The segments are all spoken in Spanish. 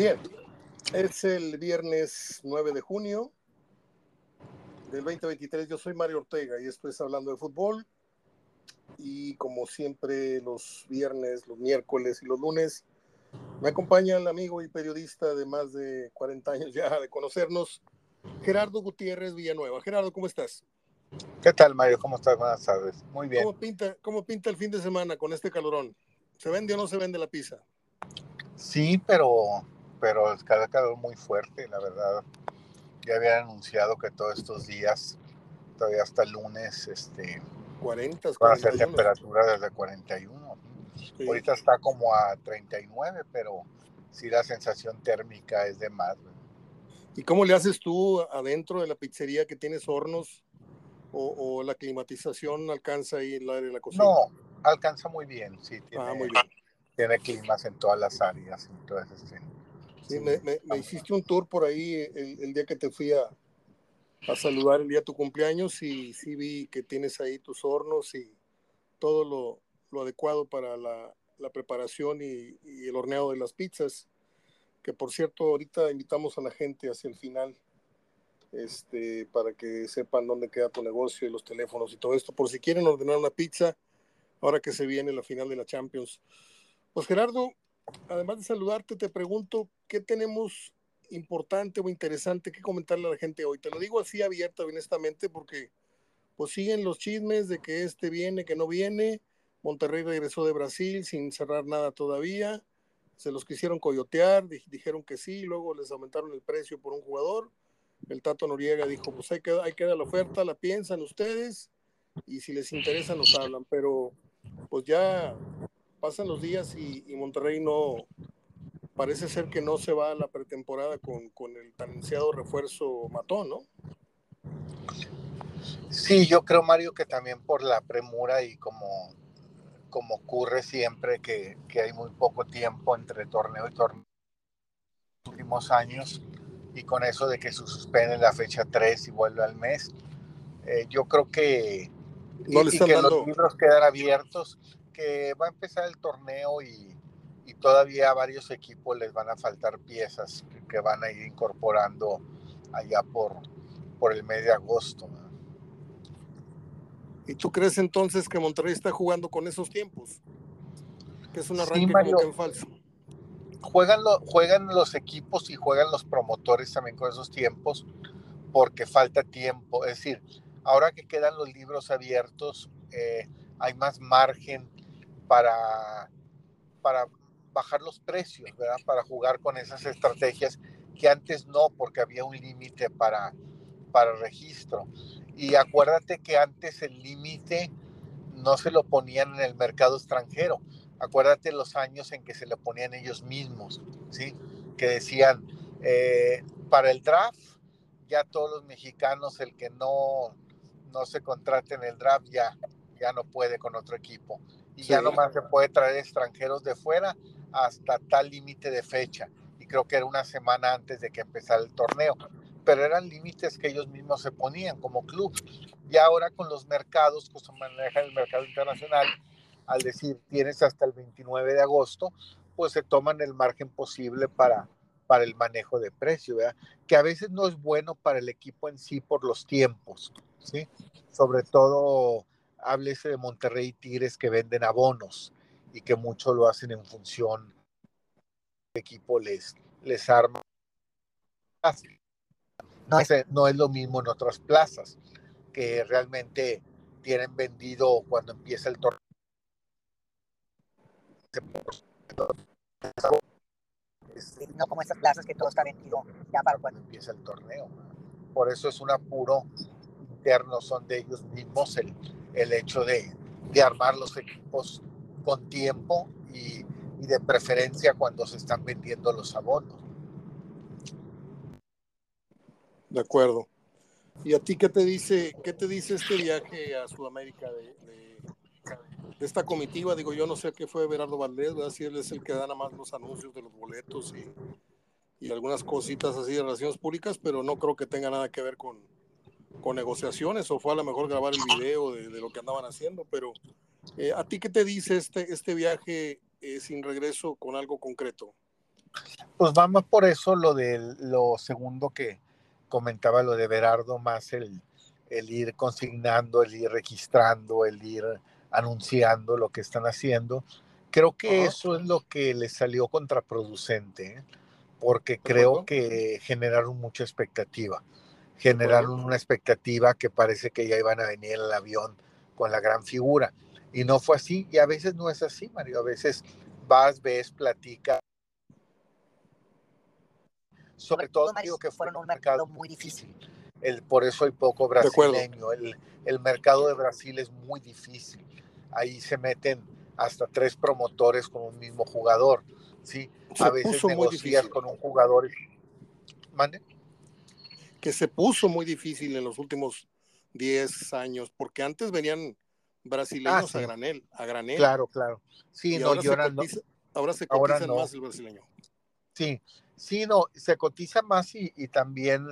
Bien, es el viernes 9 de junio del 2023. Yo soy Mario Ortega y esto es Hablando de Fútbol. Y como siempre, los viernes, los miércoles y los lunes, me acompaña el amigo y periodista de más de 40 años ya de conocernos, Gerardo Gutiérrez Villanueva. Gerardo, ¿cómo estás? ¿Qué tal, Mario? ¿Cómo estás? Buenas tardes. Muy bien. ¿Cómo pinta, cómo pinta el fin de semana con este calorón? ¿Se vende o no se vende la pizza? Sí, pero, pero cada calor muy fuerte, la verdad. Ya habían anunciado que todos estos días, todavía hasta el lunes, este, 40, van a ser temperaturas desde 41. Sí. Ahorita está como a 39, pero sí la sensación térmica es de más. ¿Y cómo le haces tú adentro de la pizzería que tienes hornos o, o la climatización alcanza ahí el aire de la cocina? No, alcanza muy bien, sí. Tiene, ah, muy bien. tiene climas en todas las áreas. Entonces, este, sí, me, me, me, hiciste un tour por ahí el, el día que te fui a, a, saludar el día de tu cumpleaños y sí vi que tienes ahí tus hornos y todo lo, lo adecuado para la, la preparación y, y, el horneado de las pizzas. Que por cierto, ahorita invitamos a la gente hacia el final este, para que sepan dónde queda tu negocio y los teléfonos y todo esto, por si quieren ordenar una pizza ahora que se viene la final de la Champions. Pues Gerardo, además de saludarte, te pregunto, ¿qué tenemos importante o interesante que comentarle a la gente hoy? Te lo digo así abierta, honestamente, porque pues siguen los chismes de que este viene, que no viene. Monterrey regresó de Brasil sin cerrar nada todavía. Se los quisieron coyotear, dijeron que sí, luego les aumentaron el precio por un jugador. El Tato Noriega dijo, pues hay que, hay que dar la oferta, la piensan ustedes y si les interesa nos hablan, pero pues ya pasan los días y, y, Monterrey no, parece ser que no se va a la pretemporada con, con el tan ansiado refuerzo Matón, ¿no? Sí, yo creo, Mario, que también por la premura y como, como ocurre siempre que, que hay muy poco tiempo entre torneo y torneo en los últimos años y con eso de que se suspende la fecha 3 y vuelve al mes, eh, yo creo que, no y, y que los libros quedan abiertos que va a empezar el torneo y, y, todavía a varios equipos les van a faltar piezas que, que, van a ir incorporando allá por, por el mes de agosto. ¿Y tú crees entonces que Monterrey está jugando con esos tiempos? Que es un arranque sí, Mario, como que en falso. Juegan, lo, juegan los equipos y juegan los promotores también con esos tiempos porque falta tiempo. Es decir, ahora que quedan los libros abiertos, eh, hay más margen para, para bajar los precios, ¿verdad? Para jugar con esas estrategias que antes no, porque había un límite para, para registro. Y acuérdate que antes el límite no se lo ponían en el mercado extranjero. Acuérdate los años en que se lo ponían ellos mismos, ¿sí? Que decían, eh, para el draft, ya todos los mexicanos, el que no, no se contrate en el draft, ya, ya no puede con otro equipo y sí. ya nomás se puede traer extranjeros de fuera hasta tal límite de fecha. Y creo que era una semana antes de que empezara el torneo. Pero eran límites que ellos mismos se ponían como club. Y ahora con los mercados, que se maneja el mercado internacional, al decir tienes hasta el 29 de agosto, pues se toman el margen posible para, para el manejo de precio, ¿verdad? Que a veces no es bueno para el equipo en sí por los tiempos, ¿sí? Sobre todo háblese de Monterrey Tigres que venden abonos y que mucho lo hacen en función el equipo les, les arma. No es, no es lo mismo en otras plazas que realmente tienen vendido cuando empieza el torneo. No como estas plazas que todo está vendido ya para cuando empieza el torneo. Por eso es un apuro interno, son de ellos mismos el, el hecho de, de, armar los equipos con tiempo y, de preferencia cuando se están vendiendo los abonos. De acuerdo. ¿Y a ti qué te dice, qué te dice este viaje a Sudamérica de esta comitiva? Digo, yo no sé qué fue Berardo Valdés, ¿verdad? si él es el que da nada más los anuncios de los boletos y, y algunas cositas así de relaciones públicas, pero no creo que tenga nada que ver con, con negociaciones o fue a lo mejor grabar el video de, de lo que andaban haciendo, pero eh, ¿a ti qué te dice este, este viaje eh, sin regreso con algo concreto? Pues vamos por eso lo de lo segundo que comentaba, lo de Berardo, más el, el ir consignando, el ir registrando, el ir anunciando lo que están haciendo. Creo que eso es lo que les salió contraproducente, ¿eh? porque creo que generaron mucha expectativa. Generaron una expectativa que parece que ya iban a venir el avión con la gran figura. Y no fue así, y a veces no es así, Mario. A veces vas, ves, platica. Sobre, todo, digo que fueron un mercado muy difícil. El, por eso hay poco brasileño. El, el mercado de Brasil es muy difícil. Ahí se meten hasta tres promotores con un mismo jugador. ¿sí? a veces negocias con un jugador. ¿Mande? Que se puso muy difícil en los últimos 10 años, porque antes venían brasileños ah, a granel, a granel. Claro, claro. Sí, no, ahora, se cotiza, ahora se cotiza más el brasileño. Sí, sí, no, se cotiza más y, y, también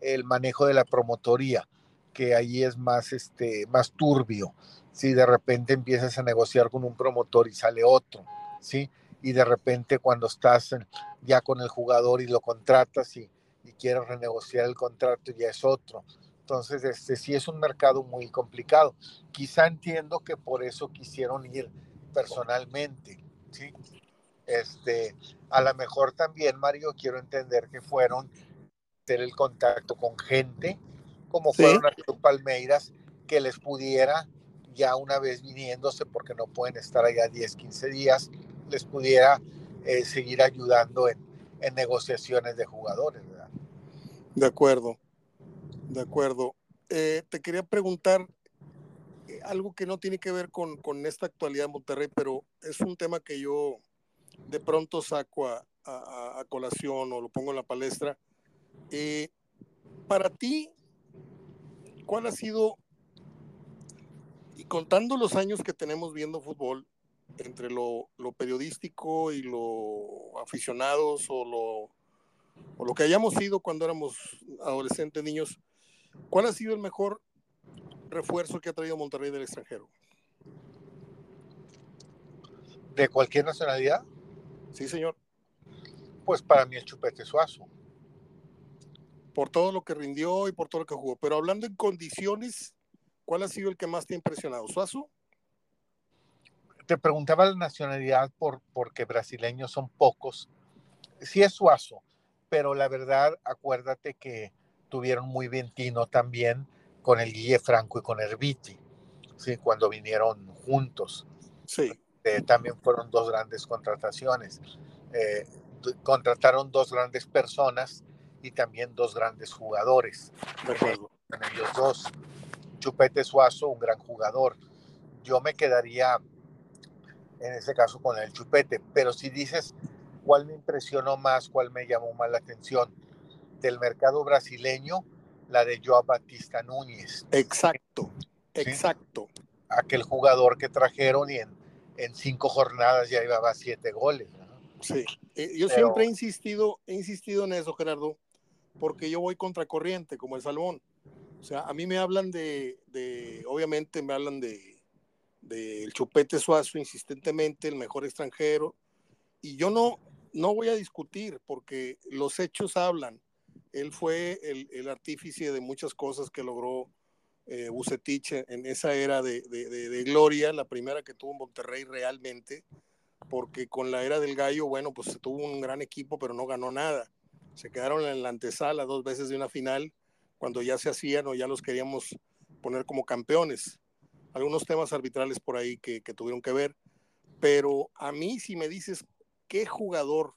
el manejo de la promotoría, que ahí es más, este, más turbio si de repente empiezas a negociar con un promotor y sale otro, ¿sí? Y de repente cuando estás ya con el jugador y lo contratas y, y quieres renegociar el contrato ya es otro. Entonces, este sí es un mercado muy complicado. Quizá entiendo que por eso quisieron ir personalmente, ¿sí? Este, a lo mejor también, Mario, quiero entender que fueron hacer el contacto con gente, como fueron a Palmeiras, que les pudiera ya una vez viniéndose, porque no pueden estar allá 10, 15 días, les pudiera eh, seguir ayudando en, en, negociaciones de jugadores. De acuerdo, de acuerdo. Eh, te quería preguntar eh, algo que no tiene que ver con, con, esta actualidad de Monterrey, pero es un tema que yo de pronto saco a, a, colación o lo pongo en la palestra. para ti, ¿cuál ha sido y contando los años que tenemos viendo fútbol, entre lo, lo periodístico y lo aficionados o lo, o lo que hayamos sido cuando éramos adolescentes, niños, ¿cuál ha sido el mejor refuerzo que ha traído Monterrey del extranjero? ¿De cualquier nacionalidad? Sí, señor. Pues para mí el Chupete Suazo. Por todo lo que rindió y por todo lo que jugó. Pero hablando en condiciones ¿Cuál ha sido el que más te ha impresionado? ¿Suazo? Te preguntaba la nacionalidad por, porque brasileños son pocos. Sí es Suazo, pero la verdad, acuérdate que tuvieron muy bien tino también con el Guille Franco y con Herbiti, ¿sí? cuando vinieron juntos. Sí. Eh, también fueron dos grandes contrataciones. Eh, contrataron dos grandes personas y también dos grandes jugadores. De acuerdo. ellos dos. Chupete Suazo, un gran jugador. Yo me quedaría en ese caso con el Chupete, pero si dices cuál me impresionó más, cuál me llamó más la atención del mercado brasileño, la de Joao Batista Núñez. Exacto, exacto. Aquel jugador que trajeron y en, en cinco jornadas ya llevaba siete goles. Sí, eh, yo siempre he insistido, he insistido en eso, Gerardo, porque yo voy contracorriente, como el Salmón. O sea, a mí me hablan de, de obviamente me hablan de del Chupete Suazo insistentemente, el mejor extranjero, y yo no, no voy a discutir porque los hechos hablan. Él fue el, el artífice de muchas cosas que logró eh, en esa era de, de, de, gloria, la primera que tuvo Monterrey realmente, porque con la era del gallo, bueno, pues se tuvo un gran equipo, pero no ganó nada. Se quedaron en la antesala dos veces de una final cuando ya se hacían o ya los queríamos poner como campeones. Algunos temas arbitrales por ahí que tuvieron que ver, pero a mí si me dices qué jugador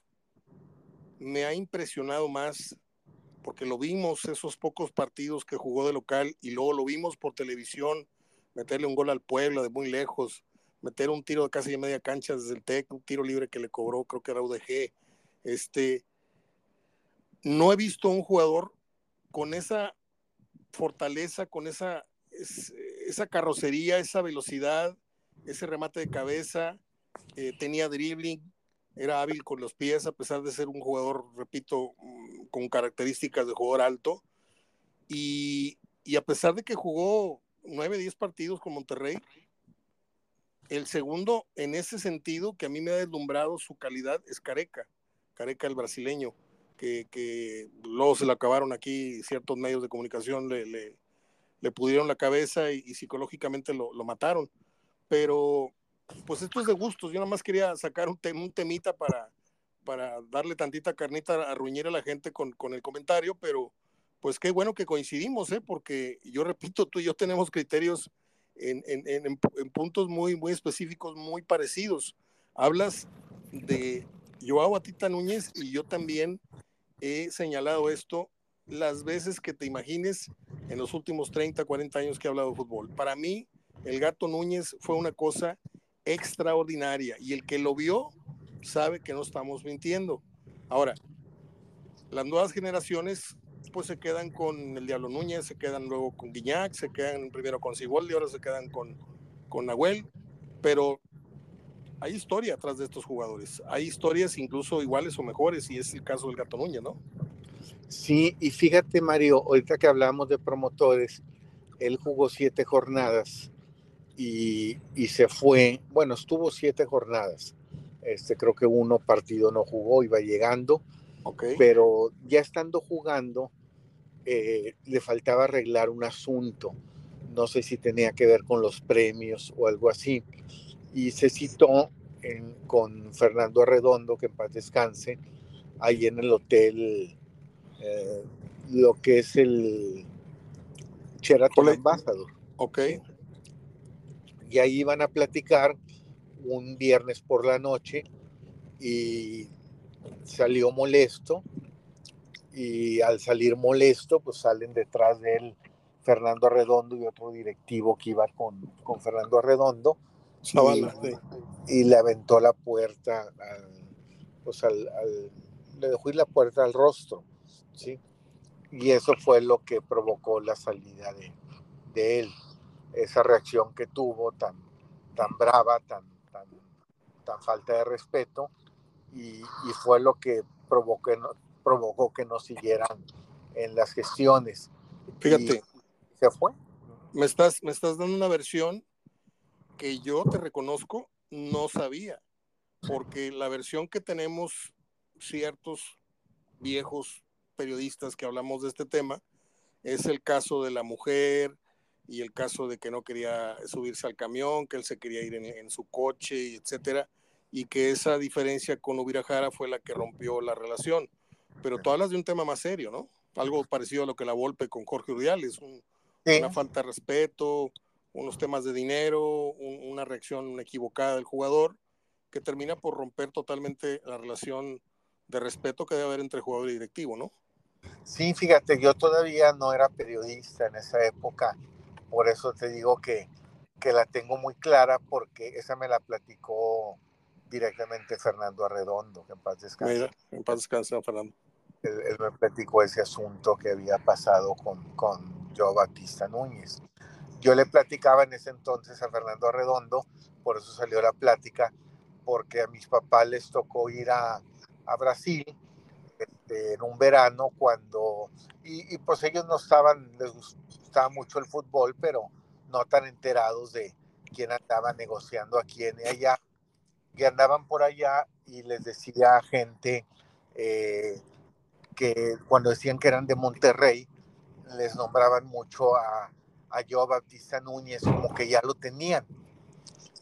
me ha impresionado más, porque lo vimos esos pocos partidos que jugó de local y luego lo vimos por televisión, meterle un gol al pueblo de muy lejos, meter un tiro de casi de media cancha desde el TEC, un tiro libre que le cobró, creo que era UDG. Este, no he visto un jugador con esa fortaleza, con esa, esa carrocería, esa velocidad, ese remate de cabeza, eh, tenía dribbling, era hábil con los pies, a pesar de ser un jugador, repito, mm, con características de jugador alto. Y, y a pesar de que jugó 9, 10 partidos con Monterrey, el segundo, en ese sentido, que a mí me ha deslumbrado su calidad, es Careca. Careca el brasileño, que, que luego se lo acabaron aquí ciertos medios de comunicación, le, le, le pudieron la cabeza y, psicológicamente lo, lo, mataron. Pero pues esto es de gustos, yo nada más quería sacar un, tem, un temita para, para darle tantita carnita a ruñir a la gente con, con el comentario, pero pues qué bueno que coincidimos, ¿eh? porque yo repito, tú y yo tenemos criterios en, en, en, en, puntos muy, muy específicos, muy parecidos. Hablas de Joao Atita Núñez y yo también he señalado esto las veces que te imagines en los últimos 30, 40 años que he hablado de fútbol. Para mí, el gato Núñez fue una cosa extraordinaria y el que lo vio sabe que no estamos mintiendo. Ahora, las nuevas generaciones pues se quedan con el Diablo Núñez, se quedan luego con Guiñac, se quedan primero con Sigoldi, ahora se quedan con, con Nahuel, pero hay historia atrás de estos jugadores, hay historias incluso iguales o mejores, y es el caso del Gato Núñez, ¿no? Sí, y fíjate Mario, ahorita que hablamos de promotores, él jugó siete jornadas y, y se fue, bueno, estuvo siete jornadas, este, creo que uno partido no jugó, iba llegando, okay. pero ya estando jugando, eh, le faltaba arreglar un asunto, no sé si tenía que ver con los premios o algo así, y se citó en, con Fernando Arredondo, que en paz descanse, ahí en el hotel, eh, lo que es el Sheraton Ambassador. Ok. Y ahí iban a platicar un viernes por la noche y salió molesto y al salir molesto pues salen detrás de él Fernando Arredondo y otro directivo que iba con, con Fernando Arredondo y, y, le aventó la puerta al, pues al, al, le dejó ir la puerta al rostro ¿sí? y eso fue lo que provocó la salida de, de él esa reacción que tuvo tan, tan brava tan, tan, tan falta de respeto y, y fue lo que provocó, provocó que no siguieran en las gestiones. Fíjate. Y se fue. Me estás, me estás dando una versión que yo te reconozco, no sabía, porque la versión que tenemos ciertos viejos periodistas que hablamos de este tema es el caso de la mujer y el caso de que no quería subirse al camión, que él se quería ir en, en su coche, etcétera, y que esa diferencia con Ubirajara fue la que rompió la relación. Pero tú hablas de un tema más serio, ¿no? Algo parecido a lo que la Volpe con Jorge un, sí. una falta de respeto, unos temas de dinero, un, una reacción equivocada del jugador, que termina por romper totalmente la relación de respeto que debe haber entre jugador y directivo, ¿no? Sí, fíjate, yo todavía no era periodista en esa época, por eso te digo que, que la tengo muy clara, porque esa me la platicó directamente Fernando Arredondo, que en paz descanse. Mira, en paz descanse, Fernando. Él, él, me platicó ese asunto que había pasado con, con Joe Batista Núñez. Yo le platicaba en ese entonces a Fernando Arredondo, por eso salió la plática, porque a mis papás les tocó ir a, a Brasil este, en un verano cuando, y, y, pues ellos no estaban, les gustaba mucho el fútbol, pero no tan enterados de quién andaba negociando a quién y allá que andaban por allá y les decía a gente eh, que cuando decían que eran de Monterrey, les nombraban mucho a, a Joe Bautista Núñez como que ya lo tenían.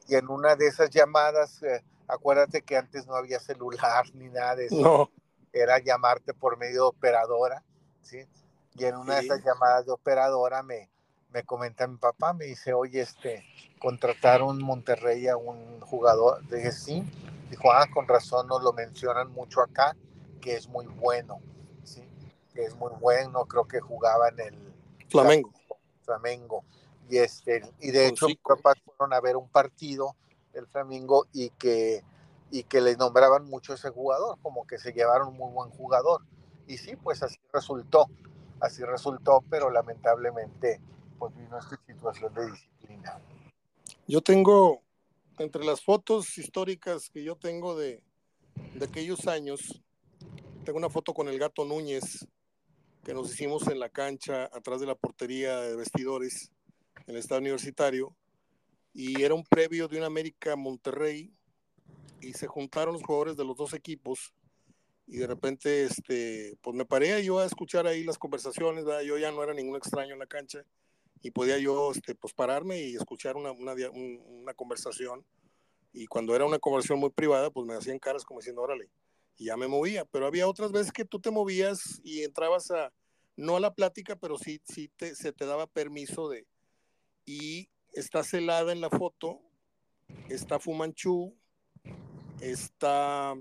Y en una de esas llamadas, eh, acuérdate que antes no había celular ni nada de eso. No. Era llamarte por medio de operadora, ¿sí? Y en una sí. de esas llamadas de operadora me, me comenta mi papá, me dice, oye, este, contrataron Monterrey a un jugador, dije, sí, dijo, ah, con razón nos lo mencionan mucho acá, que es muy bueno, sí, que es muy bueno, creo que jugaba en el Flamengo. Flamengo. Y, este, y de hecho, mis papás fueron a ver un partido del Flamengo y que, y que les nombraban mucho ese jugador, como que se llevaron un muy buen jugador. Y sí, pues así resultó, así resultó, pero lamentablemente pues vino esta situación de disciplina. Yo tengo, entre las fotos históricas que yo tengo de, de aquellos años, tengo una foto con el gato Núñez que nos hicimos en la cancha atrás de la portería de vestidores en el estado universitario y era un previo de un América Monterrey y se juntaron los jugadores de los dos equipos y de repente, este, pues me paré yo a escuchar ahí las conversaciones, yo ya no era ningún extraño en la cancha y podía yo, este, pues pararme y escuchar una, una, una conversación y cuando era una conversación muy privada, pues me hacían caras como diciendo, órale, y ya me movía, pero había otras veces que tú te movías y entrabas a, no a la plática, pero sí, sí te, se te daba permiso de, y está celada en la foto, está Fumanchu, está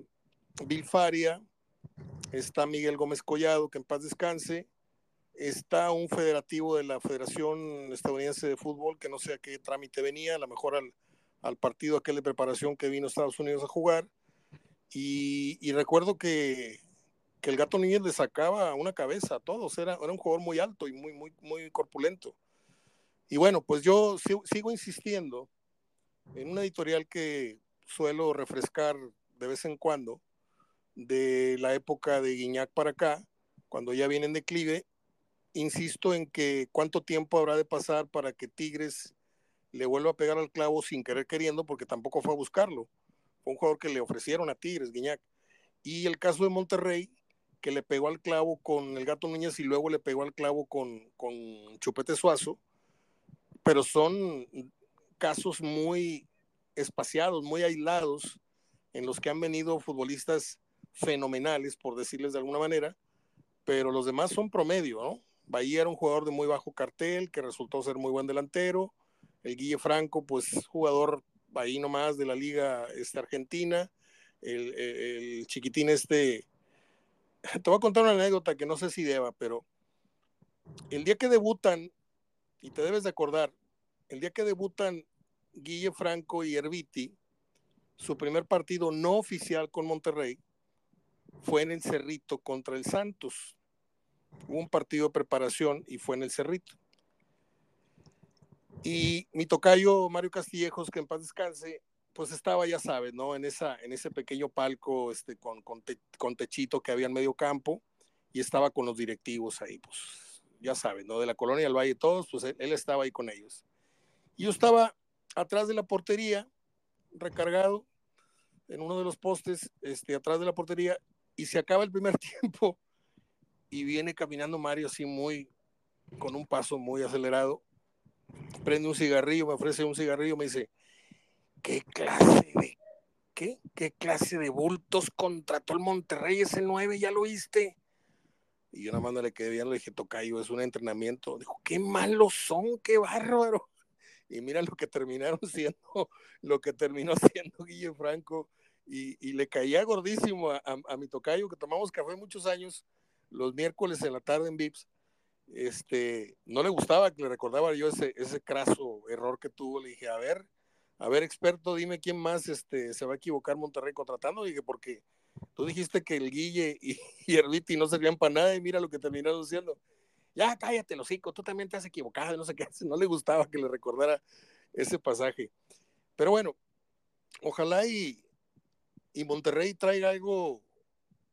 Bill Faria, está Miguel Gómez Collado, que en paz descanse, está un federativo de la Federación Estadounidense de Fútbol, que no sé a qué trámite venía, a lo mejor al, al partido aquel de preparación que vino a Estados Unidos a jugar, y, recuerdo que, que, el gato Núñez le sacaba una cabeza a todos, era, era un jugador muy alto y muy, muy, muy corpulento. Y bueno, pues yo sigo, insistiendo en una editorial que suelo refrescar de vez en cuando, de la época de Guiñac para acá, cuando ya viene en declive, insisto en que cuánto tiempo habrá de pasar para que Tigres le vuelva a pegar al clavo sin querer queriendo, porque tampoco fue a buscarlo. Fue un jugador que le ofrecieron a Tigres, Guiñac. Y el caso de Monterrey, que le pegó al clavo con el Gato Núñez y luego le pegó al clavo con, con Chupete Suazo, pero son casos muy espaciados, muy aislados, en los que han venido futbolistas fenomenales, por decirles de alguna manera, pero los demás son promedio, ¿no? Bahía era un jugador de muy bajo cartel, que resultó ser muy buen delantero, el Guille Franco, pues jugador ahí nomás de la liga este, argentina, el, el, chiquitín este, te voy a contar una anécdota que no sé si deba, pero el día que debutan y te debes de acordar, el día que debutan Guille Franco y Herbiti, su primer partido no oficial con Monterrey fue en el Cerrito contra el Santos. Hubo un partido de preparación y fue en el Cerrito. Y mi tocayo Mario Castillejos, que en paz descanse, pues estaba, ya sabes, ¿no? En, esa, en ese pequeño palco este, con, con, con techito que había en medio campo y estaba con los directivos ahí, pues ya saben, ¿no? De la colonia del Valle, todos, pues él, estaba ahí con ellos. Y yo estaba atrás de la portería, recargado en uno de los postes, este, atrás de la portería, y se acaba el primer tiempo y viene caminando Mario así muy, con un paso muy acelerado, prende un cigarrillo, me ofrece un cigarrillo, me dice, ¿qué clase de, qué, qué clase de bultos contrató el Monterrey ese 9, ya lo viste? Y yo nada más le quedé bien, le dije, Tocayo, es un entrenamiento. Dijo, qué malos son, qué bárbaro. Y mira lo que terminaron siendo, lo que terminó siendo Guille Franco. Y, le caía gordísimo a, mi Tocayo, que tomamos café muchos años, los miércoles en la tarde en Vips. Este, no le gustaba que le recordaba yo ese, ese craso error que tuvo. Le dije, a ver, a ver, experto, dime quién más este, se va a equivocar Monterrey contratando. dije, porque Tú dijiste que el Guille y, y Herbiti no servían para nada y mira lo que terminaron siendo. Ya cállate, los hocico, tú también te has equivocado, no sé qué. No le gustaba que le recordara ese pasaje. Pero bueno, ojalá y, y Monterrey traiga algo.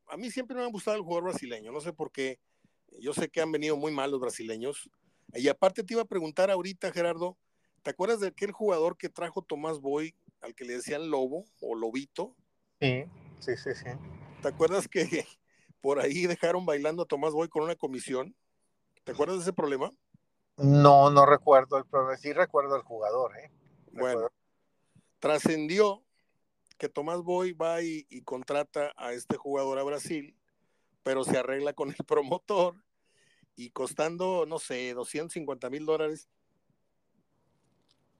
A mí siempre me ha gustado el jugador brasileño, no sé por qué. Yo sé que han venido muy mal los brasileños. Y aparte te iba a preguntar ahorita, Gerardo, ¿te acuerdas de aquel jugador que trajo Tomás Boy, al que le decían Lobo o Lobito? Sí. Sí, sí, sí. ¿Te acuerdas que por ahí dejaron bailando a Tomás Boy con una comisión? ¿Te acuerdas de ese problema? No, no recuerdo el problema. Sí recuerdo al jugador, ¿eh? Bueno, trascendió que Tomás Boy va y, contrata a este jugador a Brasil, pero se arregla con el promotor y costando, no sé, 250 mil dólares.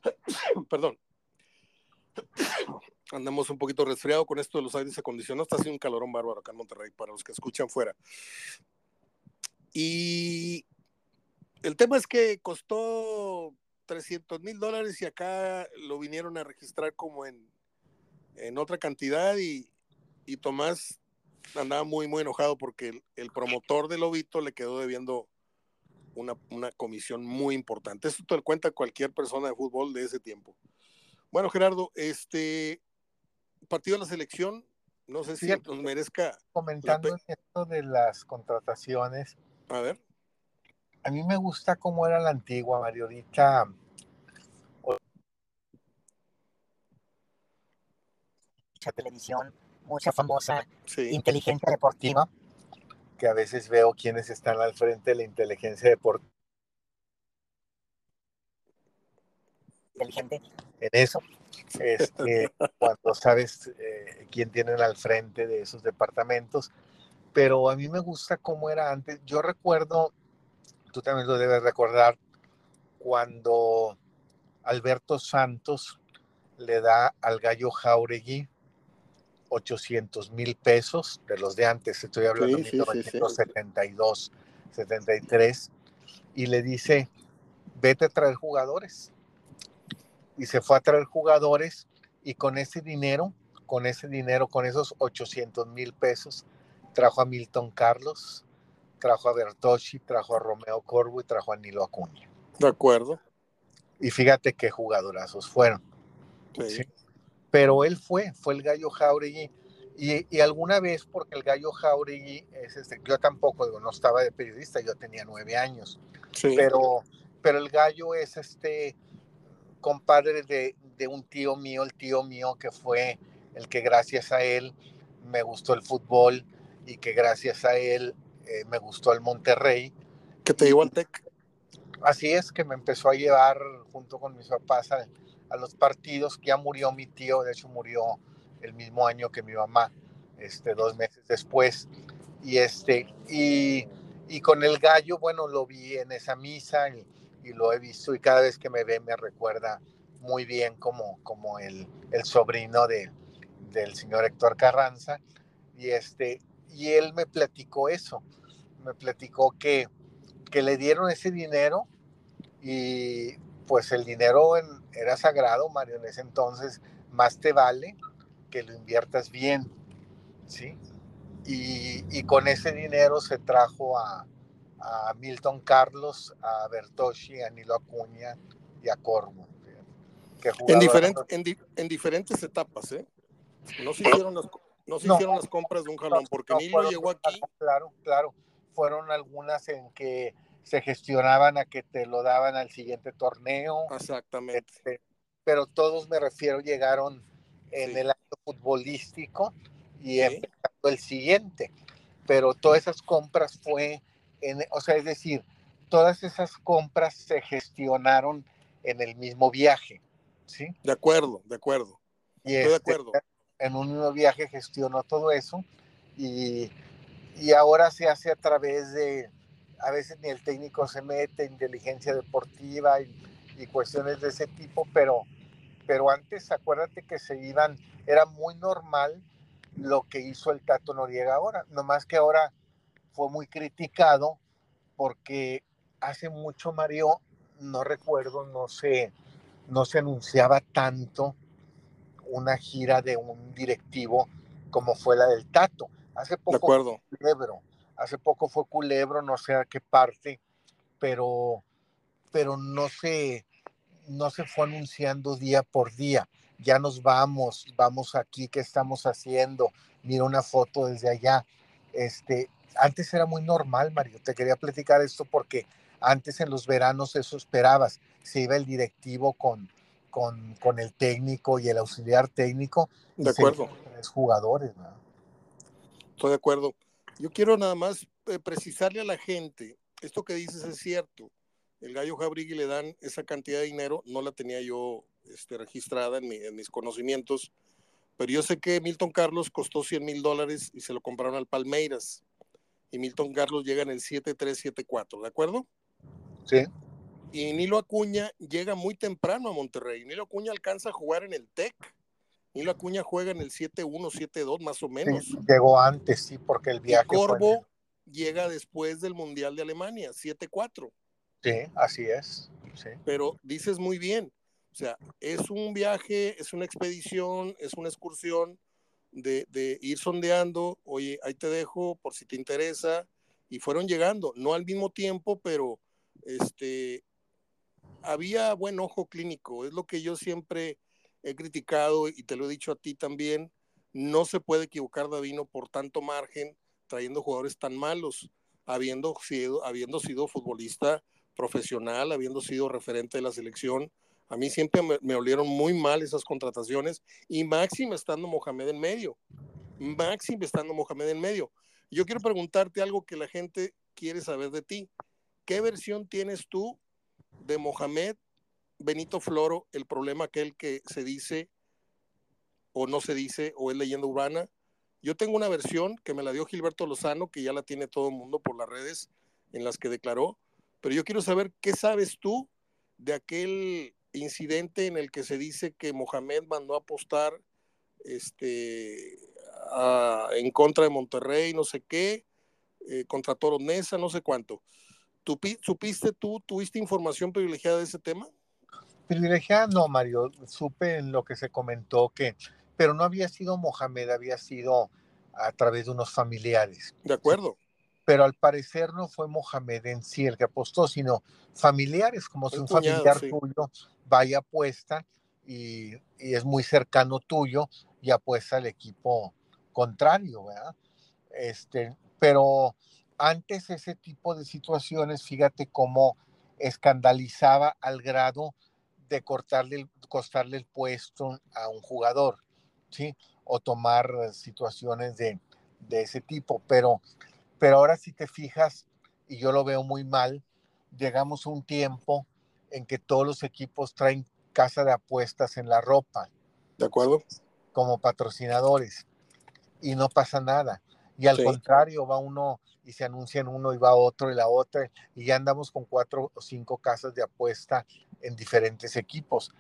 Perdón andamos un poquito resfriado con esto de los aires acondicionados. Está haciendo un calorón bárbaro acá en Monterrey, para los que escuchan fuera. Y el tema es que costó 300 mil dólares y acá lo vinieron a registrar como en, en otra cantidad y, y, Tomás andaba muy, muy enojado porque el, el promotor del Lobito le quedó debiendo una, una, comisión muy importante. Eso te lo cuenta cualquier persona de fútbol de ese tiempo. Bueno, Gerardo, este, partido de la selección, no sé si nos merezca. Comentando esto de las contrataciones. A ver. A mí me gusta cómo era la antigua, Mario. Ahorita. Televisión mucha famosa Sí, inteligencia deportiva. que a veces veo quienes están al frente de la inteligencia deportiva Inteligente. en eso, este, cuando sabes eh, quién tienen al frente de esos departamentos. Pero a mí me gusta cómo era antes. Yo recuerdo, tú también lo debes recordar, cuando Alberto Santos le da al gallo Jauregui 800 mil pesos de los de antes, estoy hablando de Sí, sí, sí, sí. 1972, 73, y le dice, vete a traer jugadores. Y se fue a traer jugadores y con ese dinero, con ese dinero, con esos 800 mil pesos, trajo a Milton Carlos, trajo a Bertocci, trajo a Romeo Corvo y trajo a Nilo Acuña. de acuerdo. Y fíjate qué jugadorazos fueron. Sí. Sí. Pero él fue, fue el gallo Jauregui. Y, y alguna vez, porque el gallo Jauregui es este, yo tampoco, digo, no estaba de periodista, yo tenía nueve años, Sí. pero, pero el gallo es este compadre de, de un tío mío, el tío mío que fue el que gracias a él me gustó el fútbol y que gracias a él eh, me gustó el Monterrey. que te llevó al TEC. Así es que me empezó a llevar junto con mis papás a, a los partidos. Ya murió mi tío, de hecho murió el mismo año que mi mamá, este, dos meses después. Y, este, y, y con el gallo, bueno, lo vi en esa misa y, y lo he visto y cada vez que me ve me recuerda muy bien como, como el, el sobrino de, del señor Héctor Carranza. Y, este, y él me platicó eso, me platicó que, que le dieron ese dinero y pues el dinero en- era sagrado, Mario, en ese entonces más te vale que lo inviertas bien, ¿sí? Y, y con ese dinero se trajo a, a Milton Carlos, a Bertocci, a Nilo Acuña y a Corvo. que En, diferente, en, di- en diferentes etapas, ¿eh? No se hicieron las, no se No. hicieron las compras de un jalón, porque No, Nilo fueron- llegó aquí. Claro, claro. Fueron algunas en que se gestionaban a que te lo daban al siguiente torneo. Exactamente. Este, pero todos me refiero llegaron en Sí. el año futbolístico y Sí. empezando el siguiente. Pero todas esas compras fue, en, o sea, es decir, todas esas compras se gestionaron en el mismo viaje, ¿sí? De acuerdo, de acuerdo. Y Estoy de este, acuerdo. en un mismo viaje gestionó todo eso y, y ahora se hace a través de, a veces ni el técnico se mete, inteligencia deportiva y, y cuestiones de ese tipo, pero, pero antes acuérdate que se iban, era muy normal lo que hizo el Tato Noriega ahora, nomás que ahora fue muy criticado porque hace mucho Mario, no recuerdo, no sé, no se anunciaba tanto una gira de un directivo como fue la del Tato. Hace De poco acuerdo. Culebro, hace poco fue Culebro, no sé a qué parte, pero, pero no se, no se fue anunciando día por día. Ya nos vamos, vamos aquí, ¿qué estamos haciendo? Mira una foto desde allá. Este, antes era muy normal, Mario. Te quería platicar esto porque antes en los veranos eso esperabas. Se iba el directivo con, con, con el técnico y el auxiliar técnico. De acuerdo. Tres jugadores, ¿no? Estoy de acuerdo. Yo quiero nada más eh, precisarle a la gente, esto que dices es cierto. El gallo Jabrigui le dan esa cantidad de dinero, no la tenía yo este, registrada en, mi- en mis conocimientos, pero yo sé que Milton Carlos costó 100 mil dólares y se lo compraron al Palmeiras. Y Milton Carlos llega en el 7-3-7-4, ¿de acuerdo? Sí. Y Nilo Acuña llega muy temprano a Monterrey. Nilo Acuña alcanza a jugar en el TEC. Nilo Acuña juega en el 7-1, 7-2, más o menos. Sí, llegó antes, sí, porque el Y viaje fue- Corvo llega después del Mundial de Alemania, 7-4. Sí, así es. Sí. Pero dices muy bien, o sea, es un viaje, es una expedición, es una excursión de, de ir sondeando, oye, ahí te dejo por si te interesa, y fueron llegando, no al mismo tiempo, pero este, había buen ojo clínico, es lo que yo siempre he criticado y te lo he dicho a ti también, no se puede equivocar Davino por tanto margen trayendo jugadores tan malos, habiendo sido, habiendo sido futbolista profesional, habiendo sido referente de la selección. A mí siempre me, me olieron muy mal esas contrataciones y máxima estando Mohamed en medio. máximo estando Mohamed en medio. Yo quiero preguntarte algo que la gente quiere saber de ti. ¿Qué versión tienes tú de Mohamed Benito Floro, el problema aquel que se dice o no se dice o es leyenda urbana? Yo tengo una versión que me la dio Gilberto Lozano, que ya la tiene todo el mundo por las redes en las que declaró, pero yo quiero saber qué sabes tú de aquel incidente en el que se dice que Mohamed mandó apostar este, en contra de Monterrey, no sé qué, eh, contra Toro Nesa, no sé cuánto. ¿Tú, ¿Supiste tú, tuviste información privilegiada de ese tema? Privilegiada no, Mario, supe en lo que se comentó que, pero no había sido Mohamed, había sido a través de unos familiares. De acuerdo. Pero al parecer no fue Mohamed en sí el que apostó, sino familiares, como si un familiar tuyo vaya apuesta y, y, es muy cercano tuyo y apuesta al equipo contrario, ¿verdad? Este, pero antes ese tipo de situaciones, fíjate cómo escandalizaba al grado de cortarle, costarle el puesto a un jugador, ¿sí? O tomar situaciones de, de ese tipo. Pero, pero ahora si te fijas, y yo lo veo muy mal, llegamos a un tiempo en que todos los equipos traen casa de apuestas en la ropa. ¿De acuerdo? Como patrocinadores y no pasa nada. Y al contrario, va uno y se anuncia en uno y va otro y la otra, y ya andamos con cuatro o cinco casas de apuesta en diferentes equipos.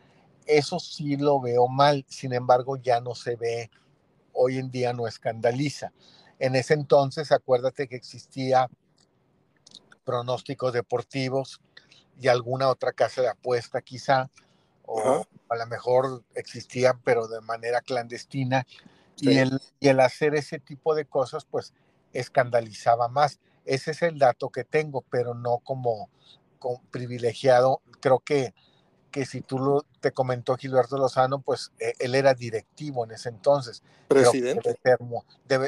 Eso sí lo veo mal, sin embargo ya no se ve, hoy en día no escandaliza. En ese entonces, acuérdate que existía pronósticos deportivos y alguna otra casa de apuesta quizá, o a lo mejor existían, pero de manera clandestina, y, el, y el hacer ese tipo de cosas, pues escandalizaba más. Ese es el dato que tengo, pero no como, privilegiado. Creo que, que si tú lo, te comentó Gilberto Lozano, pues e, él era directivo en ese entonces. Presidente.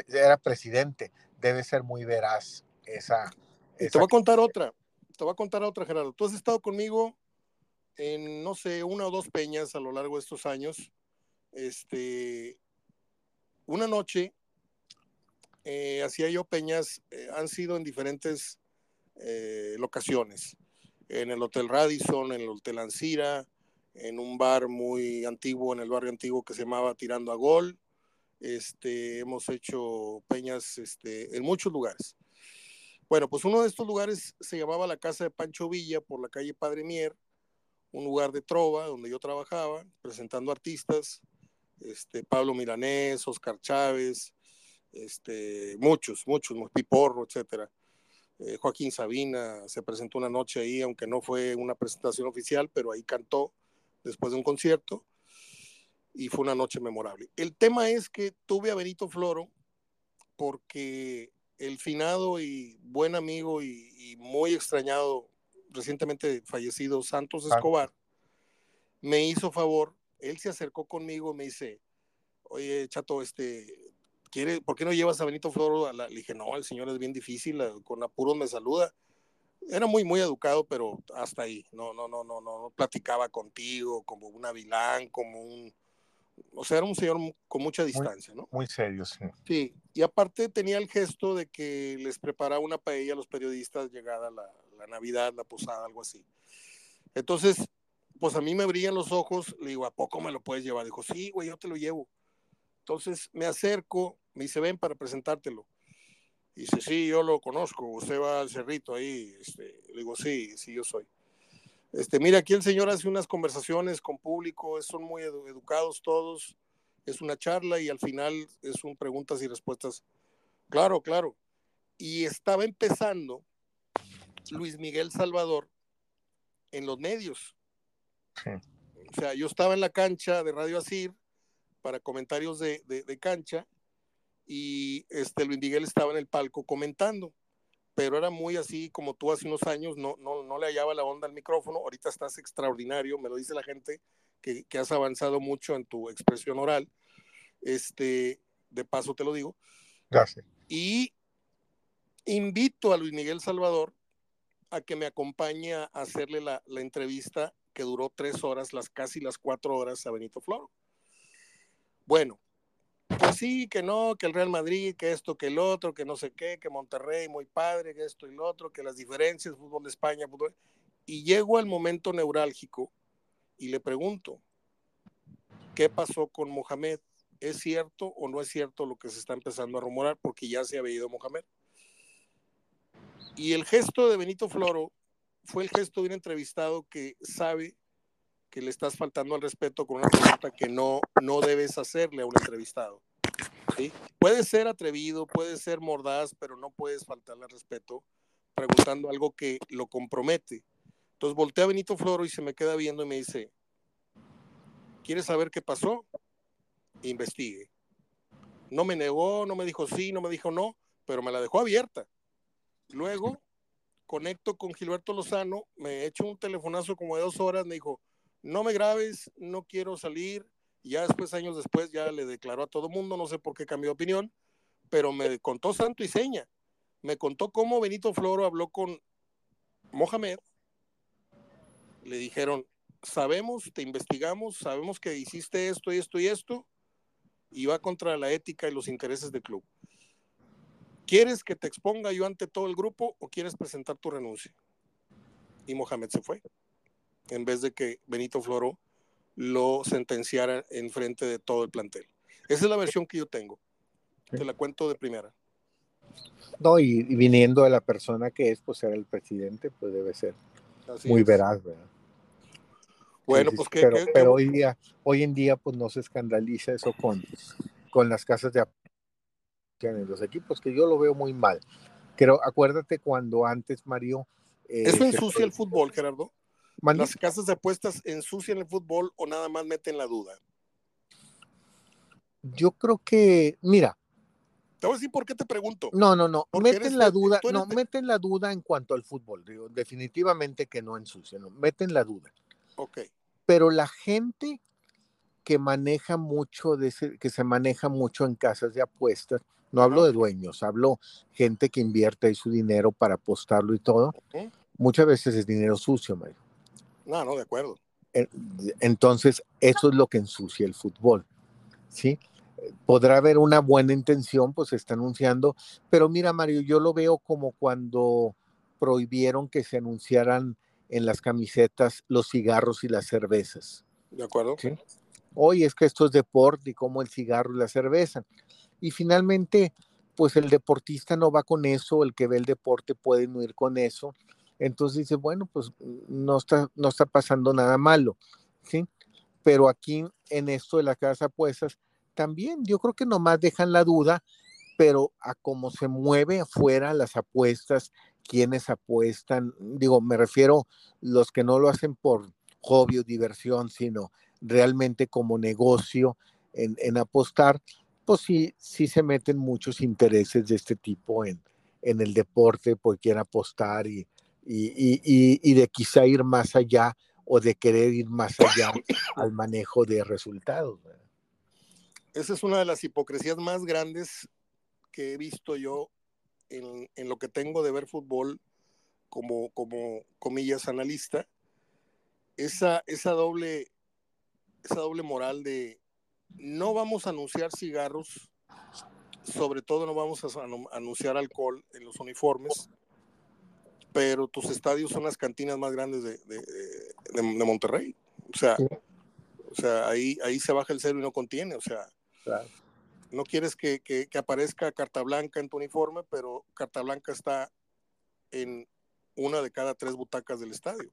era presidente. Debe ser muy veraz esa. te voy a contar otra. Te voy a contar otra, Gerardo. Tú has estado conmigo en, no sé, una o dos peñas a lo largo de estos años. Este, una noche eh, hacía yo peñas, eh, han sido en diferentes eh, locaciones, en el Hotel Radisson, en el Hotel Ancira, en un bar muy antiguo, en el barrio antiguo que se llamaba Tirando a Gol. Este, hemos hecho peñas este, en muchos lugares. Bueno, pues uno de estos lugares se llamaba la Casa de Pancho Villa por la calle Padre Mier, un lugar de trova donde yo trabajaba, presentando artistas, este, Pablo Milanés, Oscar Chávez, este, muchos, muchos, Piporro, etcétera. Eh, Joaquín Sabina se presentó una noche ahí, aunque no fue una presentación oficial, pero ahí cantó después de un concierto y fue una noche memorable. El tema es que tuve a Benito Floro porque el finado y buen amigo y, y muy extrañado, recientemente fallecido Santos Escobar, me hizo favor él se acercó conmigo, me dice, oye, chato, este, ¿quiere, ¿por qué no llevas a Benito Floro? Le dije, no, el señor es bien difícil, eh, con apuros me saluda. Era muy, muy educado, pero hasta ahí. No, no, no, no, no, platicaba contigo como un avilán, como un... O sea, era un señor con mucha distancia, ¿no? Muy serio, sí. Sí, y aparte tenía el gesto de que les preparaba una paella a los periodistas llegada la, la Navidad, la posada, algo así. Entonces, pues a mí me brillan los ojos, le digo, ¿a poco me lo puedes llevar? Dijo, sí, güey, yo te lo llevo. Entonces me acerco, me dice, ven para presentártelo. dice, sí, yo lo conozco, usted va al cerrito ahí. Este, le digo, sí, sí, yo soy. Este, mira, aquí el señor hace unas conversaciones con público, son muy educados todos, es una charla y al final es un preguntas y respuestas. Claro, claro. Y estaba empezando Luis Miguel Salvador en los medios. O sea, yo estaba en la cancha de Radio Asir para comentarios de, cancha y este Luis Miguel estaba en el palco comentando, pero era muy así como tú hace unos años, no, no, no le hallaba la onda al micrófono, ahorita estás extraordinario, me lo dice la gente que, que has avanzado mucho en tu expresión oral, este, de paso te lo digo. Gracias. Y invito a Luis Miguel Salvador a que me acompañe a hacerle la, la entrevista que duró tres horas, las casi las cuatro horas a Benito Floro. Bueno, pues sí, que no, que el Real Madrid, que esto, que el otro, que no sé qué, que Monterrey, muy padre, que esto y lo otro, que las diferencias, fútbol de España, fútbol... Y llego al momento neurálgico y le pregunto, ¿qué pasó con Mohamed? ¿Es cierto o no es cierto lo que se está empezando a rumorar? Porque ya se había ido Mohamed. Y el gesto de Benito Floro fue el gesto de un entrevistado que sabe que le estás faltando al respeto con una pregunta que no, no debes hacerle a un entrevistado. ¿sí? Puede ser atrevido, puede ser mordaz, pero no puedes faltarle al respeto preguntando algo que lo compromete. Entonces voltea a Benito Floro y se me queda viendo y me dice, ¿quieres saber qué pasó? Investigue. No me negó, no me dijo sí, no me dijo no, pero me la dejó abierta. Luego conecto con Gilberto Lozano, me echo un telefonazo como de dos horas, me dijo, no me grabes, no quiero salir. Ya después, años después, ya le declaró a todo mundo, no sé por qué cambió de opinión, pero me contó santo y seña. Me contó cómo Benito Floro habló con Mohamed. Le dijeron, sabemos, te investigamos, sabemos que hiciste esto y esto y esto, y va contra la ética y los intereses del club. ¿Quieres que te exponga yo ante todo el grupo o quieres presentar tu renuncia? Y Mohamed se fue en vez de que Benito Floro lo sentenciara en frente de todo el plantel. Esa es la versión que yo tengo. Te la cuento de primera. No, y, viniendo de la persona que es, pues ser el presidente, pues debe ser muy veraz, ¿verdad? Bueno, pues que, pero, hoy día, hoy en día, pues no se escandaliza eso con, con las casas de en los equipos, que yo lo veo muy mal. Pero acuérdate cuando antes, Mario. Eh, ¿Eso ensucia el fútbol, Gerardo? ¿Las casas de apuestas ensucian el fútbol o nada más meten la duda? Yo creo que, mira. Te voy a decir por qué te pregunto. No, no, no. Meten la duda, no, meten la duda en cuanto al fútbol. Digo, definitivamente que no ensucian, meten la duda. Ok. Pero la gente que maneja mucho, de que se maneja mucho en casas de apuestas, no hablo de dueños, hablo gente que invierte ahí su dinero para apostarlo y todo. Muchas veces es dinero sucio, Mario. No, no, de acuerdo. Entonces, eso es lo que ensucia el fútbol, ¿sí? Podrá haber una buena intención, pues se está anunciando, pero mira, Mario, yo lo veo como cuando prohibieron que se anunciaran en las camisetas los cigarros y las cervezas. De acuerdo. ¿sí? Hoy es que esto es deporte y como el cigarro y la cerveza. Y finalmente, pues el deportista no va con eso, el que ve el deporte puede no ir con eso, entonces dice, bueno, pues no está, no está pasando nada malo, ¿sí? Pero aquí en esto de las casas apuestas, también yo creo que nomás dejan la duda, pero a cómo se mueve afuera las apuestas, quienes apuestan, digo, me refiero los que no lo hacen por hobby o diversión, sino realmente como negocio en, en apostar, pues sí, sí se meten muchos intereses de este tipo en, en el deporte, porque quieren apostar y, y, de quizá ir más allá o de querer ir más allá al manejo de resultados. Esa es una de las hipocresías más grandes que he visto yo en, lo que tengo de ver fútbol como, como comillas, analista. Esa, esa, doble, esa doble moral de no vamos a anunciar cigarros, sobre todo no vamos a anunciar alcohol en los uniformes, pero tus estadios son las cantinas más grandes de, de, Monterrey. O sea, o sea ahí, ahí se baja el cero y no contiene. O sea, no quieres que, que, aparezca carta blanca en tu uniforme, pero carta blanca está en una de cada tres butacas del estadio.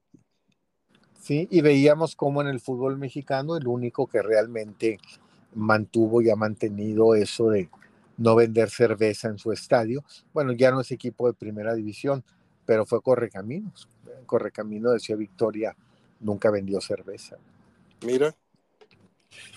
Sí, y veíamos como en el fútbol mexicano el único que realmente mantuvo y ha mantenido eso de no vender cerveza en su estadio. Bueno, ya no es equipo de primera división, pero fue Correcaminos. Correcamino decía Victoria, nunca vendió cerveza. Mira,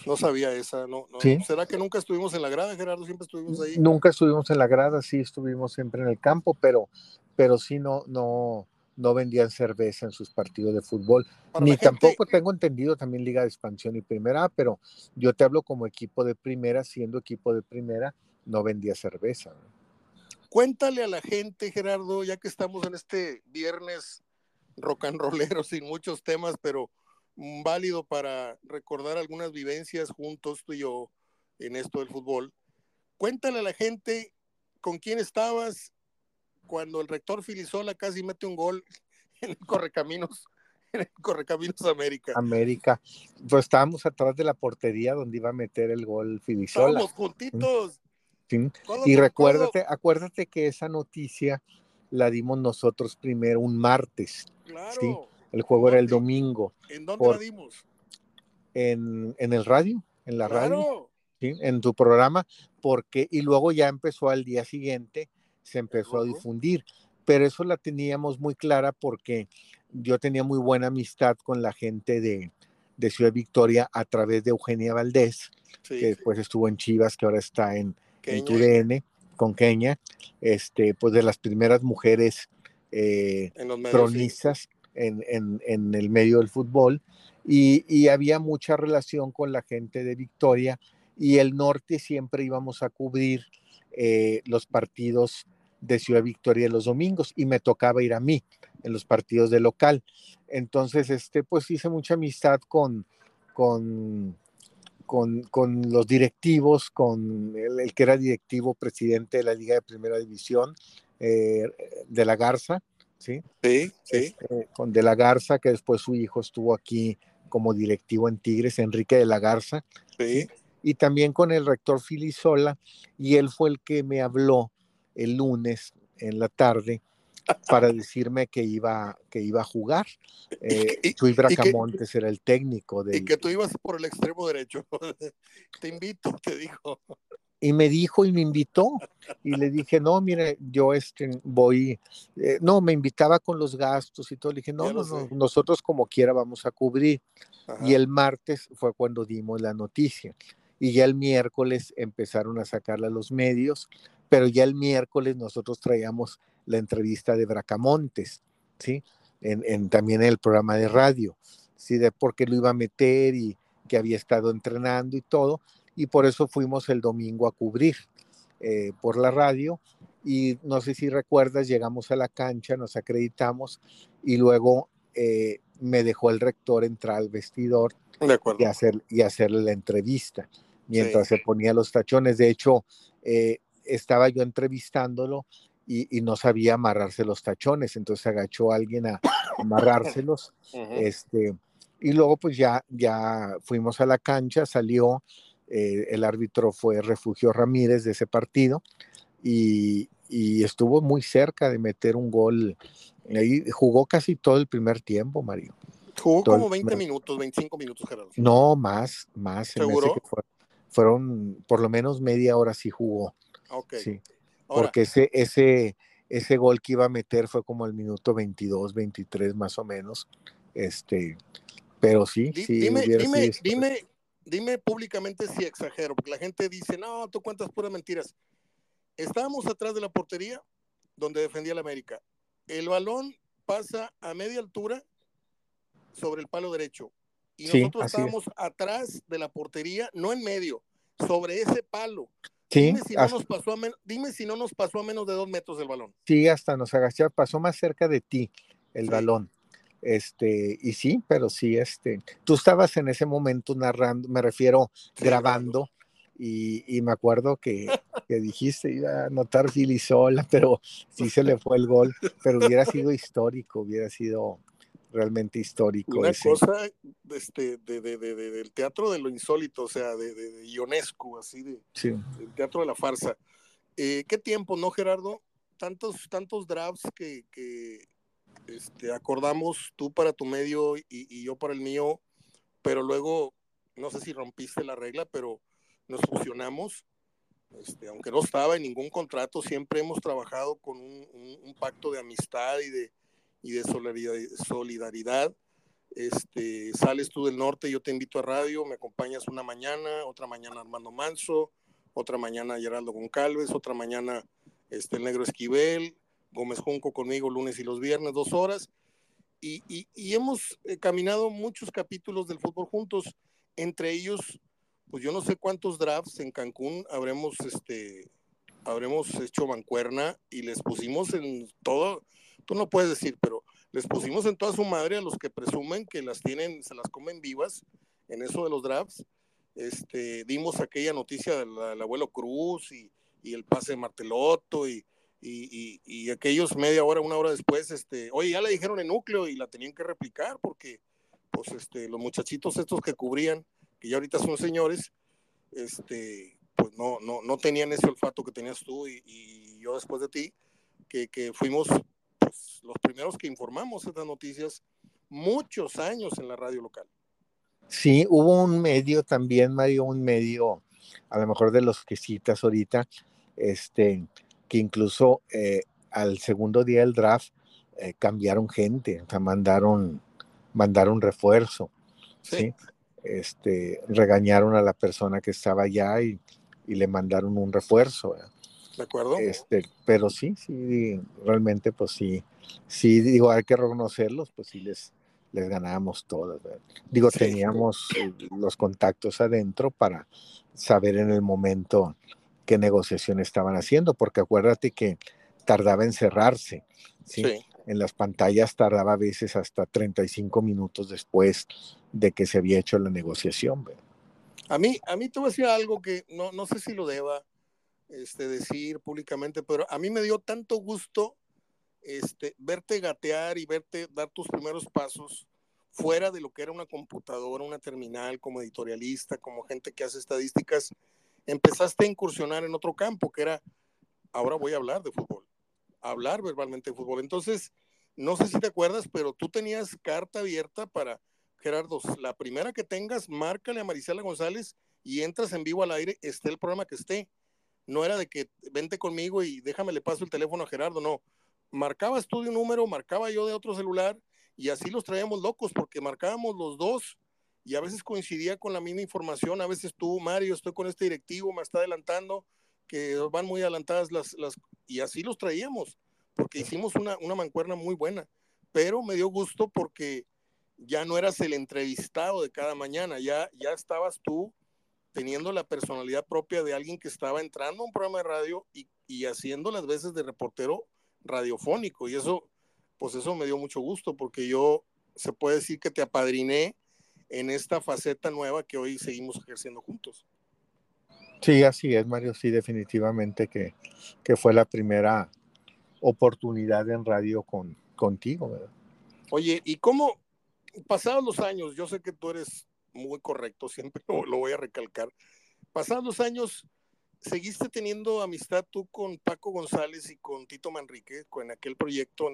no sabía esa, no, ¿Será que nunca estuvimos en la grada, Gerardo? Siempre estuvimos ahí. Nunca estuvimos en la grada, sí estuvimos siempre en el campo, pero, pero sí no, no, no vendían cerveza en sus partidos de fútbol. Ni tampoco tengo entendido también Liga de Expansión y Primera, pero yo te hablo como equipo de primera, siendo equipo de primera, no vendía cerveza. Cuéntale a la gente, Gerardo, ya que estamos en este viernes rock and rollero sin muchos temas, pero válido para recordar algunas vivencias juntos tú y yo. en esto del fútbol. Cuéntale a la gente con quién estabas cuando el rector Filisola casi mete un gol en el Correcaminos, en el Correcaminos América. América. Pues estábamos atrás de la portería donde iba a meter el gol Filisola. Estábamos juntitos. Y recuérdate, acuérdate que esa noticia la dimos nosotros primero un martes. Claro. ¿sí? El juego era el domingo. ¿En dónde por, la dimos? En, en, el radio, en la claro. radio, ¿sí? en tu programa, porque, y luego ya empezó al día siguiente, se empezó a difundir, pero eso la teníamos muy clara porque yo tenía muy buena amistad con la gente de, de Ciudad Victoria a través de Eugenia Valdés, sí, que después sí. estuvo en Chivas, que ahora está en, en TUDN, con Kenia, este, pues de las primeras mujeres eh, en los medios, cronistas sí. en, en, en, el medio del fútbol, y, y, había mucha relación con la gente de Victoria, y el norte siempre íbamos a cubrir eh, los partidos de Ciudad Victoria los domingos, y me tocaba ir a mí en los partidos de local. Entonces, este, pues hice mucha amistad con, con con, con, los directivos, con el, el, que era directivo presidente de la Liga de Primera División, eh, de la Garza, ¿sí? Sí, sí. Este, con de la Garza, que después su hijo estuvo aquí como directivo en Tigres, Enrique de la Garza. Sí. Y también con el rector Filisola, y él fue el que me habló el lunes en la tarde para decirme que iba, que iba a jugar. Eh, y, Chuy Bracamontes que, era el técnico. Del... Y que tú ibas por el extremo derecho. te invito, te dijo. Y me dijo y me invitó. Y le dije, no, mire, yo este, voy, eh, no, me invitaba con los gastos y todo. Le dije, no, no, no, nosotros como quiera vamos a cubrir. Ajá. Y el martes fue cuando dimos la noticia. Y ya el miércoles empezaron a sacarla a los medios, pero ya el miércoles nosotros traíamos la entrevista de Bracamontes, ¿sí? En, en, también en el programa de radio, ¿sí? De por qué lo iba a meter y que había estado entrenando y todo, y por eso fuimos el domingo a cubrir eh, por la radio, y no sé si recuerdas, llegamos a la cancha, nos acreditamos, y luego eh, me dejó el rector entrar al vestidor y, hacer, y hacerle la entrevista, mientras sí. se ponía los tachones, de hecho, eh, estaba yo entrevistándolo, y, y, no sabía amarrarse los tachones, entonces agachó a alguien a amarrárselos, uh -huh. este, y luego pues ya, ya fuimos a la cancha, salió, eh, el árbitro fue Refugio Ramírez de ese partido, y, y, estuvo muy cerca de meter un gol, ahí jugó casi todo el primer tiempo, Mario. Jugó todo como 20 minutos, 25 minutos, Gerardo. No, más, más. ¿Seguro? Fue, fueron, por lo menos media hora sí jugó. Okay. Sí porque ese, ese, ese gol que iba a meter fue como el minuto 22, 23 más o menos. Este, pero sí, sí. Dime, dime, dime, dime públicamente si exagero, porque la gente dice, no, tú cuentas puras mentiras. Estábamos atrás de la portería donde defendía la América. El balón pasa a media altura sobre el palo derecho. Y sí, nosotros estábamos es. atrás de la portería, no en medio, sobre ese palo. Sí, dime, si no nos pasó a dime si no nos pasó a menos de dos metros del balón. Sí, hasta nos agachó, pasó más cerca de ti el sí. balón. Este, y sí, pero sí, este, tú estabas en ese momento narrando, me refiero sí, grabando, y, me acuerdo que, que dijiste iba a anotar Filisola, pero sí se le fue el gol, pero hubiera sido histórico, hubiera sido realmente histórico. Una ese. cosa este, de, de, de, del teatro de lo insólito, o sea, de, Ionescu, así, de, sí. del teatro de la farsa. Eh, ¿Qué tiempo, no, Gerardo? Tantos, tantos drafts que, que este, acordamos tú para tu medio y, y, yo para el mío, pero luego, no sé si rompiste la regla, pero nos fusionamos. Este, aunque no estaba en ningún contrato, siempre hemos trabajado con un, un, un pacto de amistad y de, y de solidaridad. Este, sales tú del norte, yo te invito a radio, me acompañas una mañana, otra mañana Armando Manso, otra mañana Geraldo Goncalves, otra mañana este, el Negro Esquivel, Gómez Junco conmigo lunes y los viernes, dos horas. Y, y, y hemos eh, caminado muchos capítulos del fútbol juntos, entre ellos, pues yo no sé cuántos drafts en Cancún habremos, este, habremos hecho mancuerna y les pusimos en todo, tú no puedes decir, pero les pusimos en toda su madre a los que presumen que las tienen, se las comen vivas en eso de los drafts. este, dimos aquella noticia del, abuelo Cruz y, el pase de Martelotto y, y, aquellos media hora, una hora después, este, oye, ya le dijeron en núcleo y la tenían que replicar porque pues este, los muchachitos estos que cubrían, que ya ahorita son señores, este, pues no, no, no tenían ese olfato que tenías tú y, yo después de ti, que, que fuimos los primeros que informamos estas noticias muchos años en la radio local. Sí, hubo un medio también, Mario, un medio, a lo mejor de los que citas ahorita, este, que incluso eh, al segundo día del draft eh, cambiaron gente, o sea, mandaron, mandaron refuerzo, sí. Este, regañaron a la persona que estaba allá y, le mandaron un refuerzo. ¿De acuerdo? Este, pero sí, sí, realmente, pues sí, sí, digo, hay que reconocerlos, pues sí les, les ganábamos todas. Digo, teníamos los contactos adentro para saber en el momento qué negociación estaban haciendo, porque acuérdate que tardaba en cerrarse. ¿sí? En las pantallas tardaba a veces hasta 35 minutos después de que se había hecho la negociación. A mí, a mí te voy a decir algo que no, no sé si lo deba este, decir públicamente, pero a mí me dio tanto gusto este, verte gatear y verte dar tus primeros pasos fuera de lo que era una computadora, una terminal, como editorialista, como gente que hace estadísticas, empezaste a incursionar en otro campo, que era, ahora voy a hablar de fútbol, hablar verbalmente de fútbol. Entonces, no sé si te acuerdas, pero tú tenías carta abierta para, Gerardo, la primera que tengas, márcale a Marisela González y entras en vivo al aire, esté el programa que esté. No era de que vente conmigo y déjame le paso el teléfono a Gerardo, no. Marcabas tú de un número, marcaba yo de otro celular y así los traíamos locos porque marcábamos los dos y a veces coincidía con la misma información, a veces tú, Mario, estoy con este directivo, me está adelantando, que van muy adelantadas las, las y así los traíamos, porque hicimos una, una mancuerna muy buena, pero me dio gusto porque ya no eras el entrevistado de cada mañana, ya, ya estabas tú teniendo la personalidad propia de alguien que estaba entrando a un programa de radio y, y haciendo las veces de reportero radiofónico y eso, pues eso me dio mucho gusto porque yo se puede decir que te apadriné en esta faceta nueva que hoy seguimos ejerciendo juntos. Sí, así es, Mario, sí, definitivamente que, que fue la primera oportunidad en radio con, contigo, ¿verdad? Oye, ¿y cómo, pasados los años, yo sé que tú eres muy correcto, siempre lo voy a recalcar, pasados los años, ¿Seguiste teniendo amistad tú con Paco González y con Tito Manrique, con aquel proyecto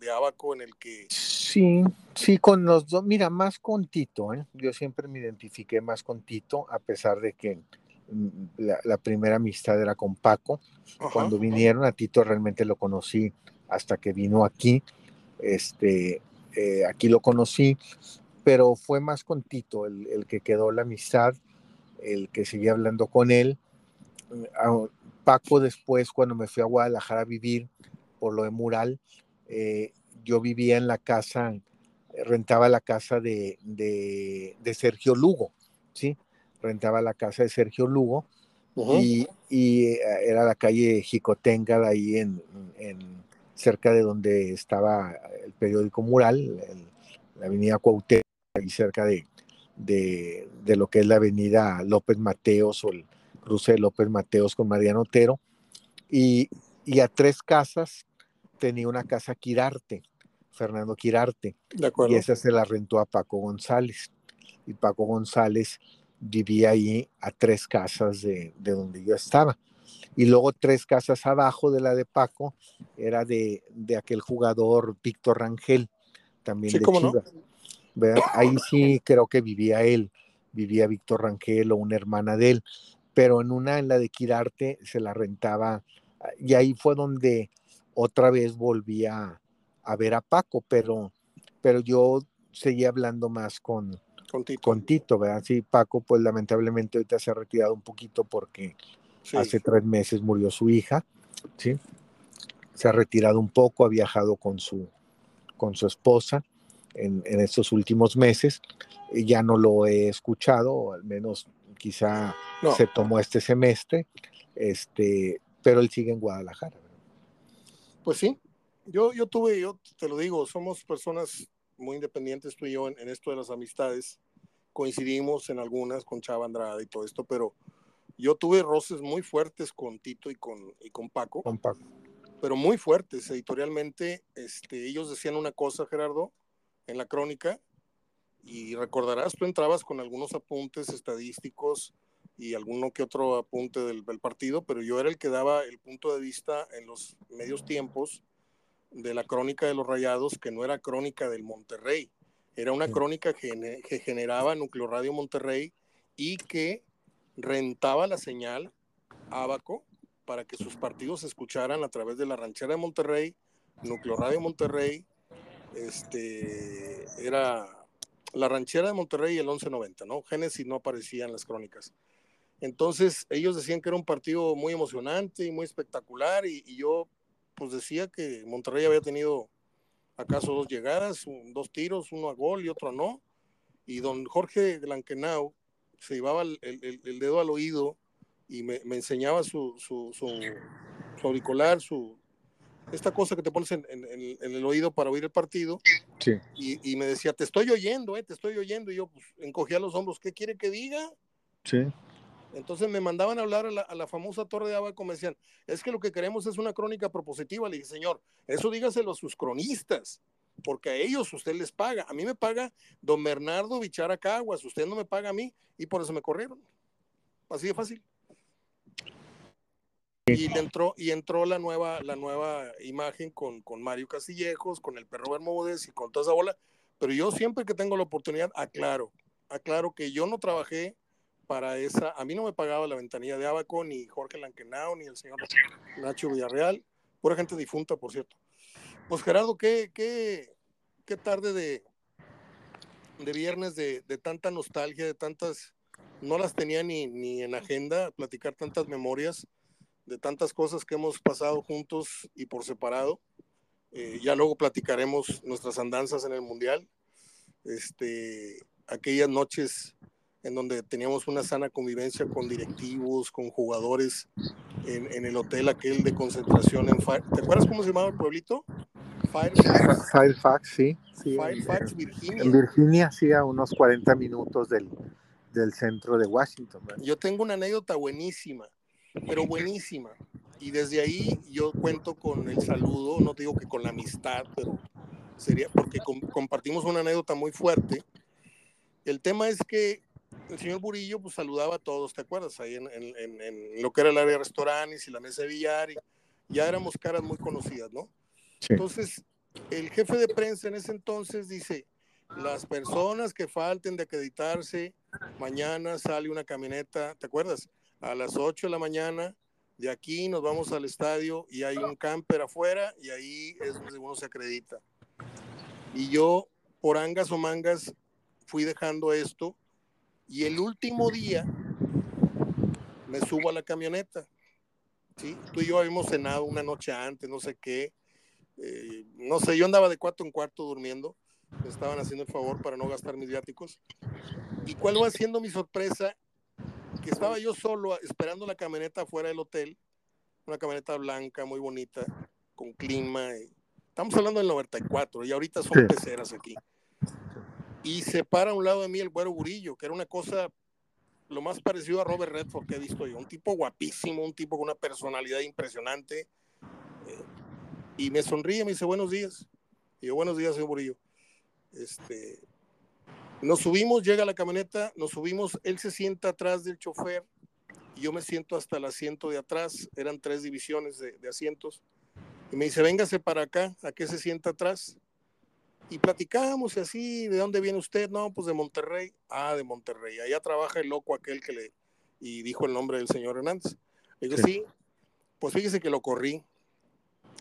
de, Abaco en el que... Sí, sí, con los dos, mira, más con Tito, ¿eh? yo siempre me identifiqué más con Tito, a pesar de que mm, la, primera amistad era con Paco. Cuando vinieron a Tito realmente lo conocí hasta que vino aquí, este, eh, aquí lo conocí, pero fue más con Tito el, el que quedó la amistad, el que seguía hablando con él. Paco después, cuando me fui a Guadalajara a vivir por lo de Mural, eh, yo vivía en la casa, rentaba la casa de, Sergio Lugo, ¿sí? Rentaba la casa de Sergio Lugo y, eh, era la calle Jicotenga, ahí en, cerca de donde estaba el periódico Mural, la avenida Cuauhtémoc, ahí cerca de, de, lo que es la avenida López Mateos o el, cruce de López Mateos con Mariano Otero, y, a tres casas tenía una casa Quirarte, Fernando Quirarte, y esa se la rentó a Paco González, y Paco González vivía ahí a tres casas de, donde yo estaba. Y luego tres casas abajo de la de Paco era de, aquel jugador Víctor Rangel, también de Chivas. Ahí sí creo que vivía él, vivía Víctor Rangel o una hermana de él pero en una, en la de Quirarte, se la rentaba ah, y ahí fue donde otra vez volví a, ver a Paco, pero, pero yo seguía hablando más con, con Tito. ¿verdad? Sí, Paco, pues lamentablemente ahorita se ha retirado un poquito porque hace tres meses murió su hija, ¿sí? Se ha retirado un poco, ha viajado con su, con su esposa en, en estos últimos meses. Ya no lo he escuchado, o al menos quizá se tomó este semestre, este, pero él sigue en Guadalajara. Pues sí, yo, yo tuve, yo te lo digo, somos personas muy independientes tú y yo en, esto de las amistades. coincidimos en algunas con Chava Andrade y todo esto, pero yo tuve roces muy fuertes con Tito y con, y con Paco. Con Paco. Pero muy fuertes. Editorialmente, este, ellos decían una cosa, Gerardo, en la crónica, y recordarás, tú entrabas con algunos apuntes estadísticos y alguno que otro apunte del, del, partido, pero yo era el que daba el punto de vista en los medios tiempos de la crónica de los Rayados, que no era crónica del Monterrey, era una crónica que, que generaba Núcleo Radio Monterrey y que rentaba la señal Abaco para que sus partidos se escucharan a través de la ranchera de Monterrey, Núcleo Radio Monterrey, este, era la ranchera de Monterrey y el 1190, ¿no? Génesis no aparecía en las crónicas. Entonces ellos decían que era un partido muy emocionante y muy espectacular y, yo pues decía que Monterrey había tenido acaso dos llegadas, dos tiros, uno a gol y otro no. Y don Jorge Blanquenau se llevaba el, el, dedo al oído y me, me enseñaba su, su, auricular, su, esta cosa que te pones en, en, en, el oído para oír el partido. Sí. Y, y, me decía, te estoy oyendo, eh, te estoy oyendo. Y yo pues, encogía los hombros, ¿qué quiere que diga? Sí. Entonces me mandaban a hablar a la, a la, famosa Torre de Abaco, me decían, es que lo que queremos es una crónica propositiva. Le dije, señor, eso dígaselo a sus cronistas, porque a ellos usted les paga. A mí me paga don Bernardo Bichara Caguas, usted no me paga a mí y por eso me corrieron. Así de fácil. Y entró, y entró la nueva, la nueva imagen con, con Mario Castillejos, con el perro Bermúdez y con toda esa bola. Pero yo siempre que tengo la oportunidad, aclaro, aclaro que yo no trabajé para esa, a mí no me pagaba la ventanilla de Abaco, ni Jorge Lankenau, ni el señor Nacho Villarreal, pura gente difunta, por cierto. Pues Gerardo, qué, qué, qué tarde de, de viernes de, de, tanta nostalgia, de tantas, no las tenía ni, ni en agenda, platicar tantas memorias de tantas cosas que hemos pasado juntos y por separado. Eh, ya luego platicaremos nuestras andanzas en el Mundial. Este, aquellas noches en donde teníamos una sana convivencia con directivos, con jugadores en, en el hotel aquel de concentración en Fire. ¿Te acuerdas cómo se llamaba el pueblito? Firefax. Firefax, sí. sí Firefax, Virginia. En Virginia, sí, a unos 40 minutos del, del centro de Washington. ¿verdad? Yo tengo una anécdota buenísima, pero buenísima. Y desde ahí yo cuento con el saludo, no digo que con la amistad, pero sería porque com compartimos una anécdota muy fuerte. El tema es que el señor Burillo pues saludaba a todos, ¿te acuerdas? Ahí en, en, en, en, lo que era el área de restaurantes y la mesa de billar, y ya éramos caras muy conocidas, ¿no? Sí. Entonces, el jefe de prensa en ese entonces dice, las personas que falten de acreditarse, mañana sale una camioneta, ¿te acuerdas? A las 8 de la mañana, de aquí nos vamos al estadio y hay un camper afuera y ahí es donde uno se acredita. Y yo, por angas o mangas, fui dejando esto y el último día me subo a la camioneta. ¿sí? Tú y yo habíamos cenado una noche antes, no sé qué. Eh, no sé, yo andaba de cuarto en cuarto durmiendo. Me estaban haciendo el favor para no gastar mis viáticos. ¿Y cuál va siendo mi sorpresa? Que estaba yo solo esperando la camioneta afuera del hotel. Una camioneta blanca, muy bonita, con clima. Estamos hablando del 94 y ahorita son sí. peceras aquí y se para a un lado de mí el güero Burillo, que era una cosa lo más parecido a Robert Redford que he visto yo, un tipo guapísimo, un tipo con una personalidad impresionante, eh, y me sonríe, me dice buenos días, y yo buenos días, señor Burillo. Este, nos subimos, llega la camioneta, nos subimos, él se sienta atrás del chofer, y yo me siento hasta el asiento de atrás, eran tres divisiones de, de asientos, y me dice, véngase para acá, ¿a qué se sienta atrás? y platicamos y así, ¿de dónde viene usted? No, pues de Monterrey. Ah, de Monterrey. Allá trabaja el loco aquel que le... Y dijo el nombre del señor Hernández. Le digo, sí. sí, pues fíjese que lo corrí.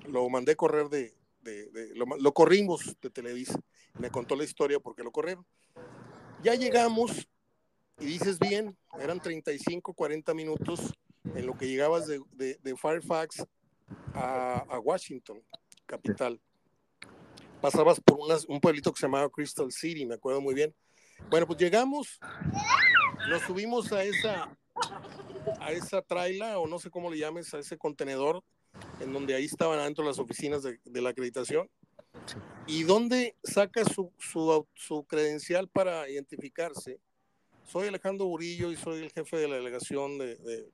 Lo mandé correr de... de, de lo, lo, corrimos de Televisa. Me contó la historia porque lo corrieron. Ya llegamos y dices bien, eran 35, 40 minutos en lo que llegabas de, de, de a, Washington, capital. Pasabas por unas, un pueblito que se llamaba Crystal City, me acuerdo muy bien. Bueno, pues llegamos, nos subimos a esa, a esa traila, o no sé cómo le llames, a ese contenedor, en donde ahí estaban adentro las oficinas de, de la acreditación. ¿Y dónde saca su, su, credencial para identificarse? soy Alejandro Burillo y soy el jefe de la delegación de, de-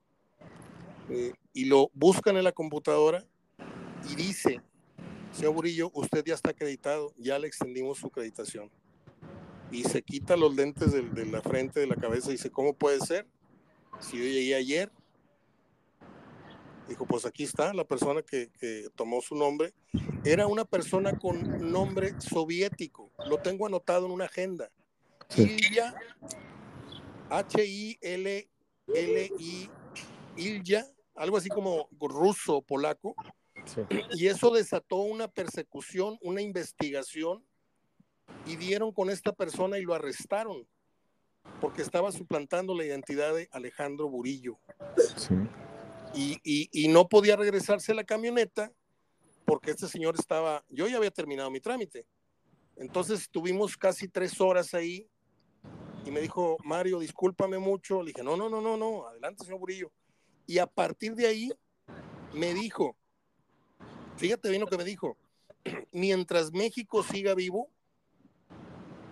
y lo buscan en la computadora y dice, señor Burillo, usted ya está acreditado, ya le extendimos su acreditación. Y se quita los lentes de, la frente, de la cabeza, y dice, ¿cómo puede ser? Si yo llegué ayer. Dijo, pues aquí está la persona que, que tomó su nombre. Era una persona con nombre soviético. Lo tengo anotado en una agenda. Sí. Ilya, H-I-L-L-I, Ilya, algo así como ruso, polaco. Sí. Y eso desató una persecución, una investigación, y dieron con esta persona y lo arrestaron, porque estaba suplantando la identidad de Alejandro Burillo. Sí. Y, no podía regresarse a la camioneta porque este señor estaba, yo ya había terminado mi trámite. Entonces estuvimos casi tres horas ahí y me dijo, Mario, discúlpame mucho. Le dije, no, no, no, no, no, adelante, señor Burillo. Y a partir de ahí me dijo, fíjate bien lo que me dijo, mientras México siga vivo,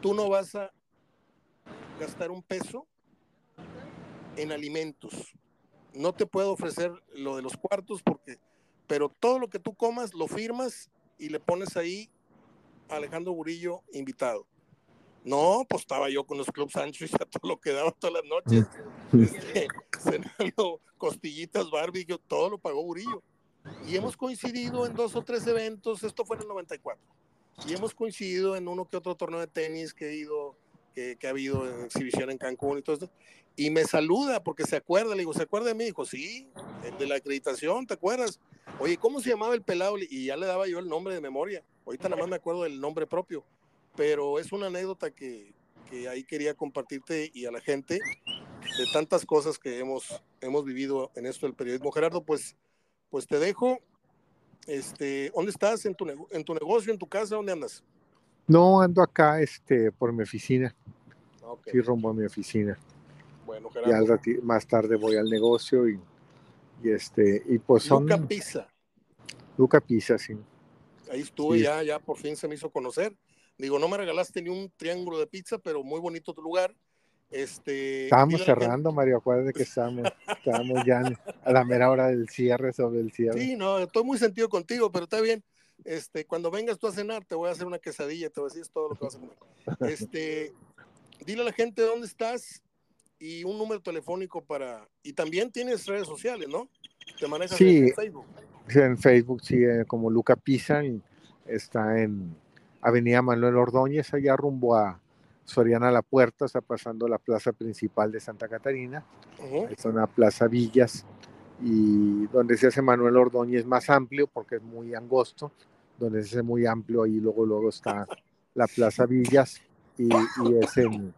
tú no vas a gastar un peso en alimentos. No te puedo ofrecer lo de los cuartos porque, pero todo lo que tú comas lo firmas y le pones ahí a Alejandro Burillo invitado. No, pues estaba yo con los Club Sancho y ya todo lo que daba todas las noches, este, cenando costillitas, barbecue, todo lo pagó Burillo. Y hemos coincidido en dos o tres eventos, esto fue en el 94, y hemos coincidido en uno que otro torneo de tenis que he ido, que, que ha habido en exhibición en Cancún y todo esto. Y me saluda porque se acuerda, le digo, ¿se acuerda de mí? Dijo, sí, el de la acreditación, ¿te acuerdas? Oye, ¿cómo se llamaba el pelado? Y ya le daba yo el nombre de memoria. Ahorita nada más me acuerdo del nombre propio. Pero es una anécdota que, que ahí quería compartirte y a la gente de tantas cosas que hemos, hemos vivido en esto del periodismo. Gerardo, pues, pues te dejo. Este, ¿Dónde estás? ¿En tu, ¿En tu negocio? ¿En tu casa? ¿Dónde andas? No, ando acá este, por mi oficina, sí, rumbo a mi oficina. Bueno, al Gerardo. rati- más tarde voy al negocio y, y este, y pues son Luca Pizza. Luca Pisa, sí. Ahí estuve, Sí. ya, ya por fin se me hizo conocer. Digo, no me regalaste ni un triángulo de pizza, pero muy bonito tu lugar. Este, Estábamos la gente- cerrando, Mario, acuérdate que estábamos, estábamos ya a la mera hora del cierre, sobre el cierre. Sí, no, estoy muy sentido contigo, pero está bien. Este, cuando vengas tú a cenar, te voy a hacer una quesadilla, te voy a decir todo lo que vas a comer. Este, dile a la gente dónde estás y un número telefónico para. Y también tienes redes sociales, ¿no? Te manejas Sí. en Facebook. Sí, En Facebook sigue como Luca Pisa, y está en Avenida Manuel Ordóñez, allá rumbo a Soriana La Puerta, está pasando la plaza principal de Santa Catarina, es una plaza Villas, y donde se hace Manuel Ordóñez más amplio, porque es muy angosto, donde se hace muy amplio, ahí luego, luego está la plaza Villas, y, y es en,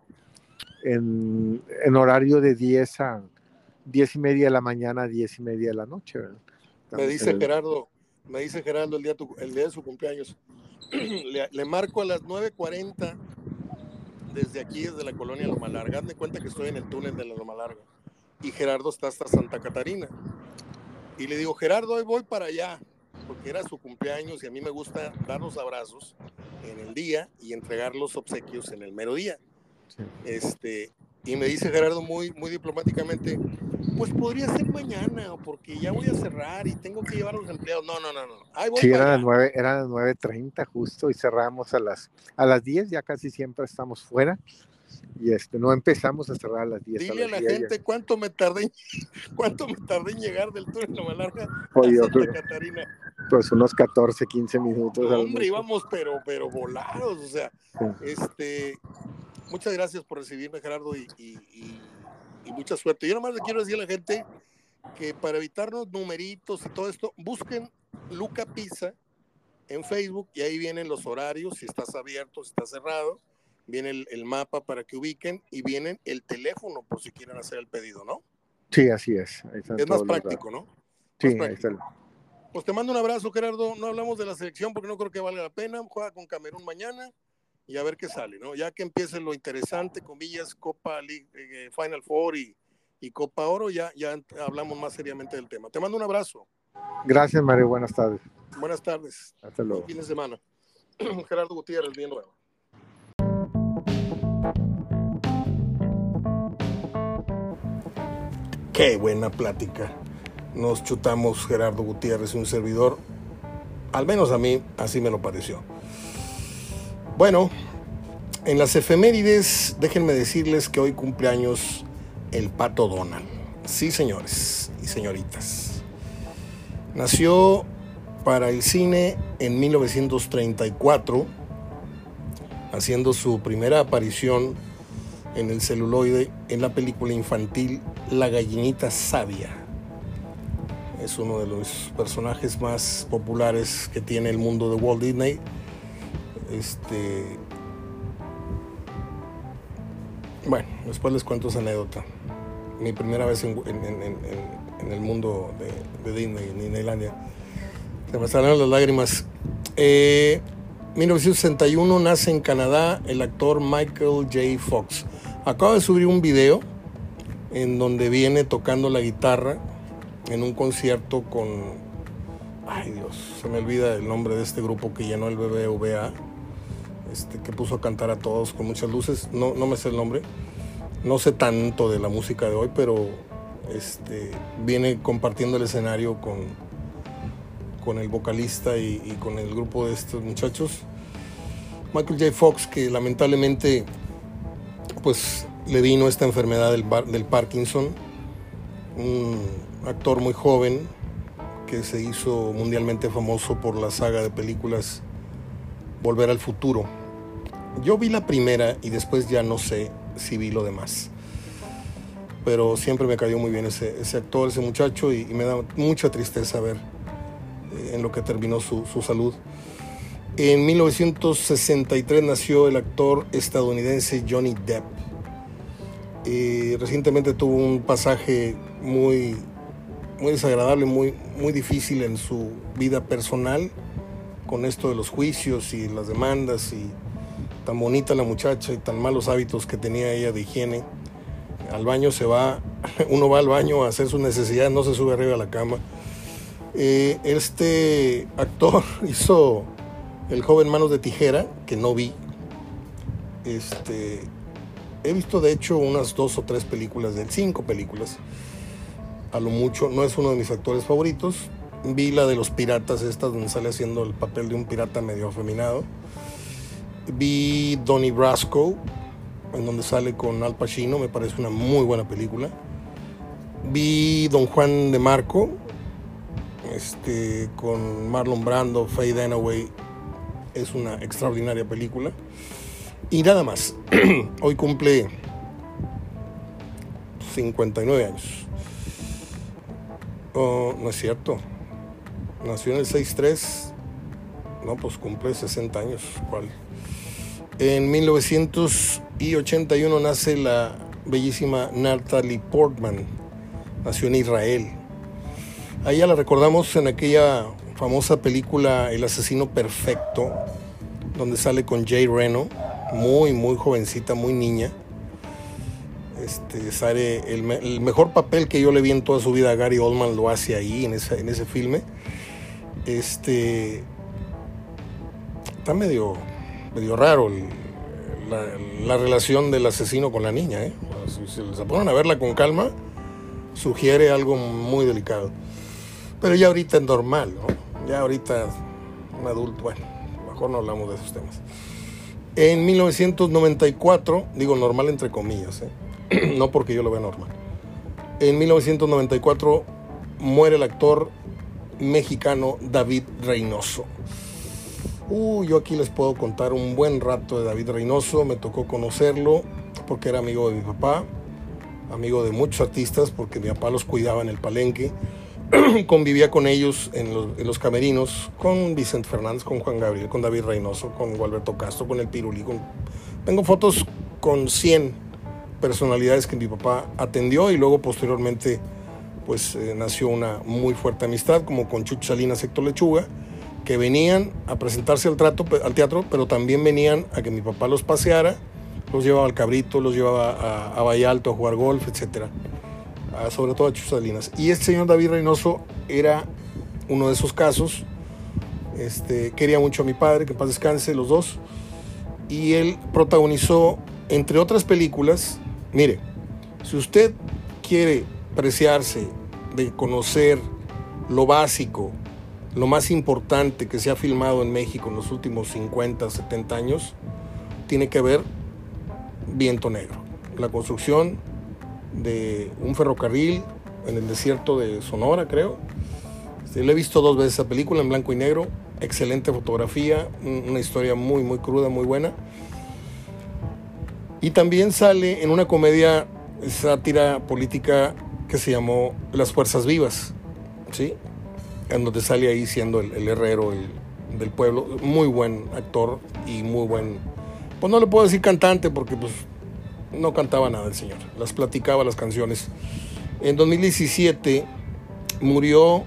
en, en horario de 10 a 10 y media de la mañana a 10 y media de la noche. ¿verdad? Me dice el- Gerardo, me dice Gerardo el día, tu- el día de su cumpleaños. le, le marco a las 9.40 desde aquí, desde la colonia Loma Larga. Hazme cuenta que estoy en el túnel de la Loma Larga. Y Gerardo está hasta Santa Catarina. Y le digo, Gerardo, hoy voy para allá, porque era su cumpleaños y a mí me gusta dar los abrazos en el día y entregar los obsequios en el mero día. Sí. Este, y me dice Gerardo muy, muy diplomáticamente, pues podría ser mañana, porque ya voy a cerrar y tengo que llevar a los empleados. No, no, no, no. Ahí voy Sí, para las eran las 9.30 justo y cerramos a las, a las 10, ya casi siempre estamos fuera y este, no empezamos a cerrar a las 10. Dile a la 10 ya. gente cuánto me tardé, en- cuánto me tardé en llegar del túnel de Larga a Oye, yo Santa creo- Catarina. pues unos 14, 15 minutos. a No, hombre, íbamos pero, pero volados, o sea, Sí. este, muchas gracias por recibirme, Gerardo, y, y- y- y mucha suerte. Yo nomás le quiero decir a la gente que para evitarnos numeritos y todo esto, busquen Luca Pizza en Facebook y ahí vienen los horarios, si estás abierto, si estás cerrado, viene el, el mapa para que ubiquen y vienen el teléfono por si quieren hacer el pedido, ¿no? Sí, así es. Es más práctico, ¿no? Sí, más ahí está el- Pues te mando un abrazo, Gerardo. No hablamos de la selección porque no creo que valga la pena. Juega con Camerún mañana y a ver qué sale, ¿no? Ya que empiece lo interesante, comillas, Copa League, eh, Final Four y, y Copa Oro, ya, ya hablamos más seriamente del tema. Te mando un abrazo. Gracias, Mario. Buenas tardes. Buenas tardes. Hasta luego. Buen fin de semana. Gerardo Gutiérrez, bien nuevo. Qué buena plática. Nos chutamos Gerardo Gutiérrez, un servidor. Al menos a mí así me lo pareció. Bueno, en las efemérides, déjenme decirles que hoy cumpleaños el pato Donald. Sí, señores y señoritas. Nació para el cine en 1934, haciendo su primera aparición en el celuloide en la película infantil La gallinita sabia. Es uno de los personajes más populares que tiene el mundo de Walt Disney. Este, bueno, después les cuento esa anécdota. Mi primera vez en, el mundo de, Disney, en Disneylandia. Se me salieron las lágrimas. Eh, 1961 nace en Canadá el actor Michael J. Fox. Acaba de subir un video en donde viene tocando la guitarra en un concierto con... Ay Dios, se me olvida el nombre de este grupo que llenó el BBVA este, que puso a cantar a todos con muchas luces. No, no me sé el nombre. No sé tanto de la música de hoy, pero este, viene compartiendo el escenario con, con el vocalista y, con el grupo de estos muchachos. Michael J. Fox, que lamentablemente pues le vino esta enfermedad del, del Parkinson, un actor muy joven que se hizo mundialmente famoso por la saga de películas Volver al Futuro. Yo vi la primera y después ya no sé si vi lo demás. Pero siempre me cayó muy bien ese, actor, ese muchacho, y, me da mucha tristeza ver eh, en lo que terminó su, salud. En 1963 nació el actor estadounidense Johnny Depp. recientemente tuvo un pasaje muy, muy desagradable, muy, muy difícil en su vida personal, con esto de los juicios y las demandas y tan bonita la muchacha y tan malos hábitos que tenía ella de higiene. Al baño se va, uno va al baño a hacer sus necesidades, no se sube arriba a la cama. Eh, este actor hizo El joven Manos de Tijera, que no vi. Este, he visto de hecho unas dos o tres películas de cinco películas. A lo mucho, no es uno de mis actores favoritos. Vi la de los piratas, esta donde sale haciendo el papel de un pirata medio afeminado. Vi Donnie Brasco, en donde sale con Al Pacino, me parece una muy buena película. Vi Don Juan de Marco, este, con Marlon Brando, Faye Dunaway, es una extraordinaria película. Y nada más, hoy cumple 59 años. Oh, no es cierto, nació en el 6-3, no, pues cumple 60 años, ¿cuál? En 1981 nace la bellísima Natalie Portman. Nació en Israel. A ella la recordamos en aquella famosa película El asesino perfecto, donde sale con Jay Reno, muy, muy jovencita, muy niña. Este, sale el, mejor papel que yo le vi en toda su vida, Gary Oldman lo hace ahí, en, en ese filme. Este, está medio medio raro la, relación del asesino con la niña. ¿eh? Si, se ponen a verla con calma, sugiere algo muy delicado. Pero ya ahorita es normal, ¿no? Ya ahorita un adulto, bueno, mejor no hablamos de esos temas. En 1994, digo normal entre comillas, ¿eh? no porque yo lo vea normal. En 1994 muere el actor mexicano David Reynoso. Uh, yo aquí les puedo contar un buen rato de David Reynoso, me tocó conocerlo porque era amigo de mi papá, amigo de muchos artistas porque mi papá los cuidaba en el palenque, convivía con ellos en los, camerinos, con Vicente Fernández, con Juan Gabriel, con David Reynoso, con Gualberto Castro, con el Pirulí. Tengo fotos con 100 personalidades que mi papá atendió y luego posteriormente pues eh, nació una muy fuerte amistad como con Chucho Salinas, Héctor Lechuga que venían a presentarse al, trato, al teatro, pero también venían a que mi papá los paseara, los llevaba al cabrito, los llevaba a, a Valle Alto a jugar golf, sobre todo a Chusalinas. Y este señor David Reynoso era uno de esos casos. Este, quería mucho a mi padre, que paz descanse, los dos. Y él protagonizó, entre otras películas, mire, si usted quiere preciarse, de conocer lo básico, lo más importante que se ha filmado en México en los últimos 50, 70 años, tiene que ver Viento Negro. La construcción de un ferrocarril en el desierto de Sonora, creo. Este, le he visto dos veces esa película en blanco y negro. Excelente fotografía, una historia muy, muy cruda, muy buena. Y también sale en una comedia sátira política que se llamó Las Fuerzas Vivas, ¿sí? En donde sale ahí siendo el, herrero del pueblo. Muy buen actor y muy buen... Pues no le puedo decir cantante porque pues no cantaba nada el señor. Las platicaba las canciones. En 2017 murió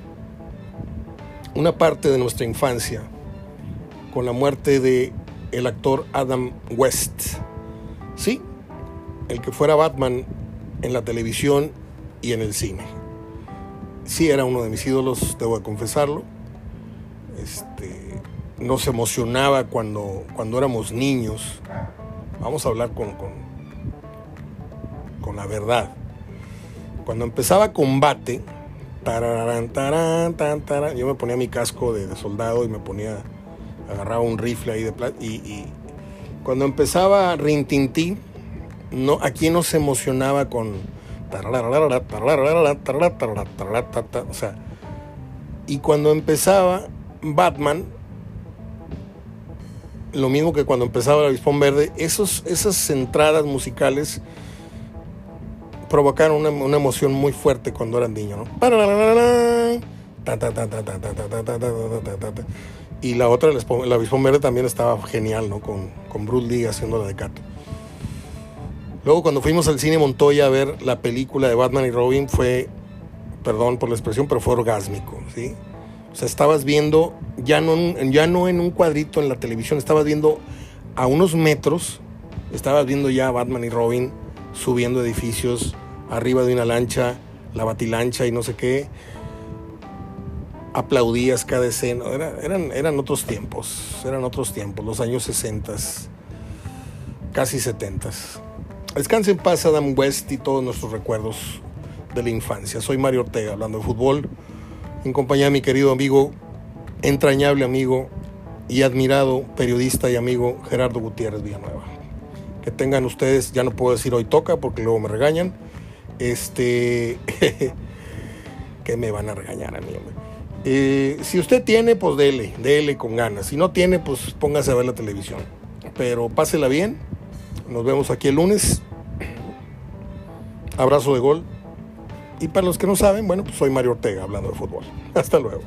una parte de nuestra infancia con la muerte de el actor Adam West. Sí, el que fuera Batman en la televisión y en el cine. Sí, era uno de mis ídolos, debo de confesarlo. Este, nos emocionaba cuando, cuando éramos niños. Vamos a hablar con, con, con la verdad. Cuando empezaba combate, yo me ponía mi casco de, soldado y me ponía, agarraba un rifle ahí de plata. Y, cuando empezaba Rintintín, no, aquí no se emocionaba con. O sea, y cuando empezaba Batman, lo mismo que cuando empezaba el Avispón Verde, esos, esas entradas musicales provocaron una, emoción muy fuerte cuando eran niños, ¿no? Y la otra, el avispón verde también estaba genial, ¿no? Con, con Bruce Lee haciendo la de Cato. Luego cuando fuimos al cine Montoya a ver la película de Batman y Robin fue, perdón por la expresión, pero fue orgásmico, ¿sí? O sea, estabas viendo, ya no, ya no en un cuadrito en la televisión, estabas viendo a unos metros, estabas viendo ya Batman y Robin subiendo edificios arriba de una lancha, la batilancha y no sé qué. Aplaudías cada escena. eran, eran otros tiempos, eran otros tiempos, los años 60, casi 70. Descanse en paz Adam West y todos nuestros recuerdos de la infancia. Soy Mario Ortega hablando de fútbol en compañía de mi querido amigo, entrañable amigo y admirado periodista y amigo Gerardo Gutiérrez Villanueva. Tengan ustedes, ya no puedo decir hoy toca porque luego me regañan. Este, que me van a regañar a mí. Eh, si usted tiene, pues dele, dele con ganas. Si no tiene, pues póngase a ver la televisión. Pero pásela bien. Nos vemos aquí el lunes. Abrazo de gol. Y para los que no saben, bueno, pues soy Mario Ortega hablando de fútbol. Hasta luego.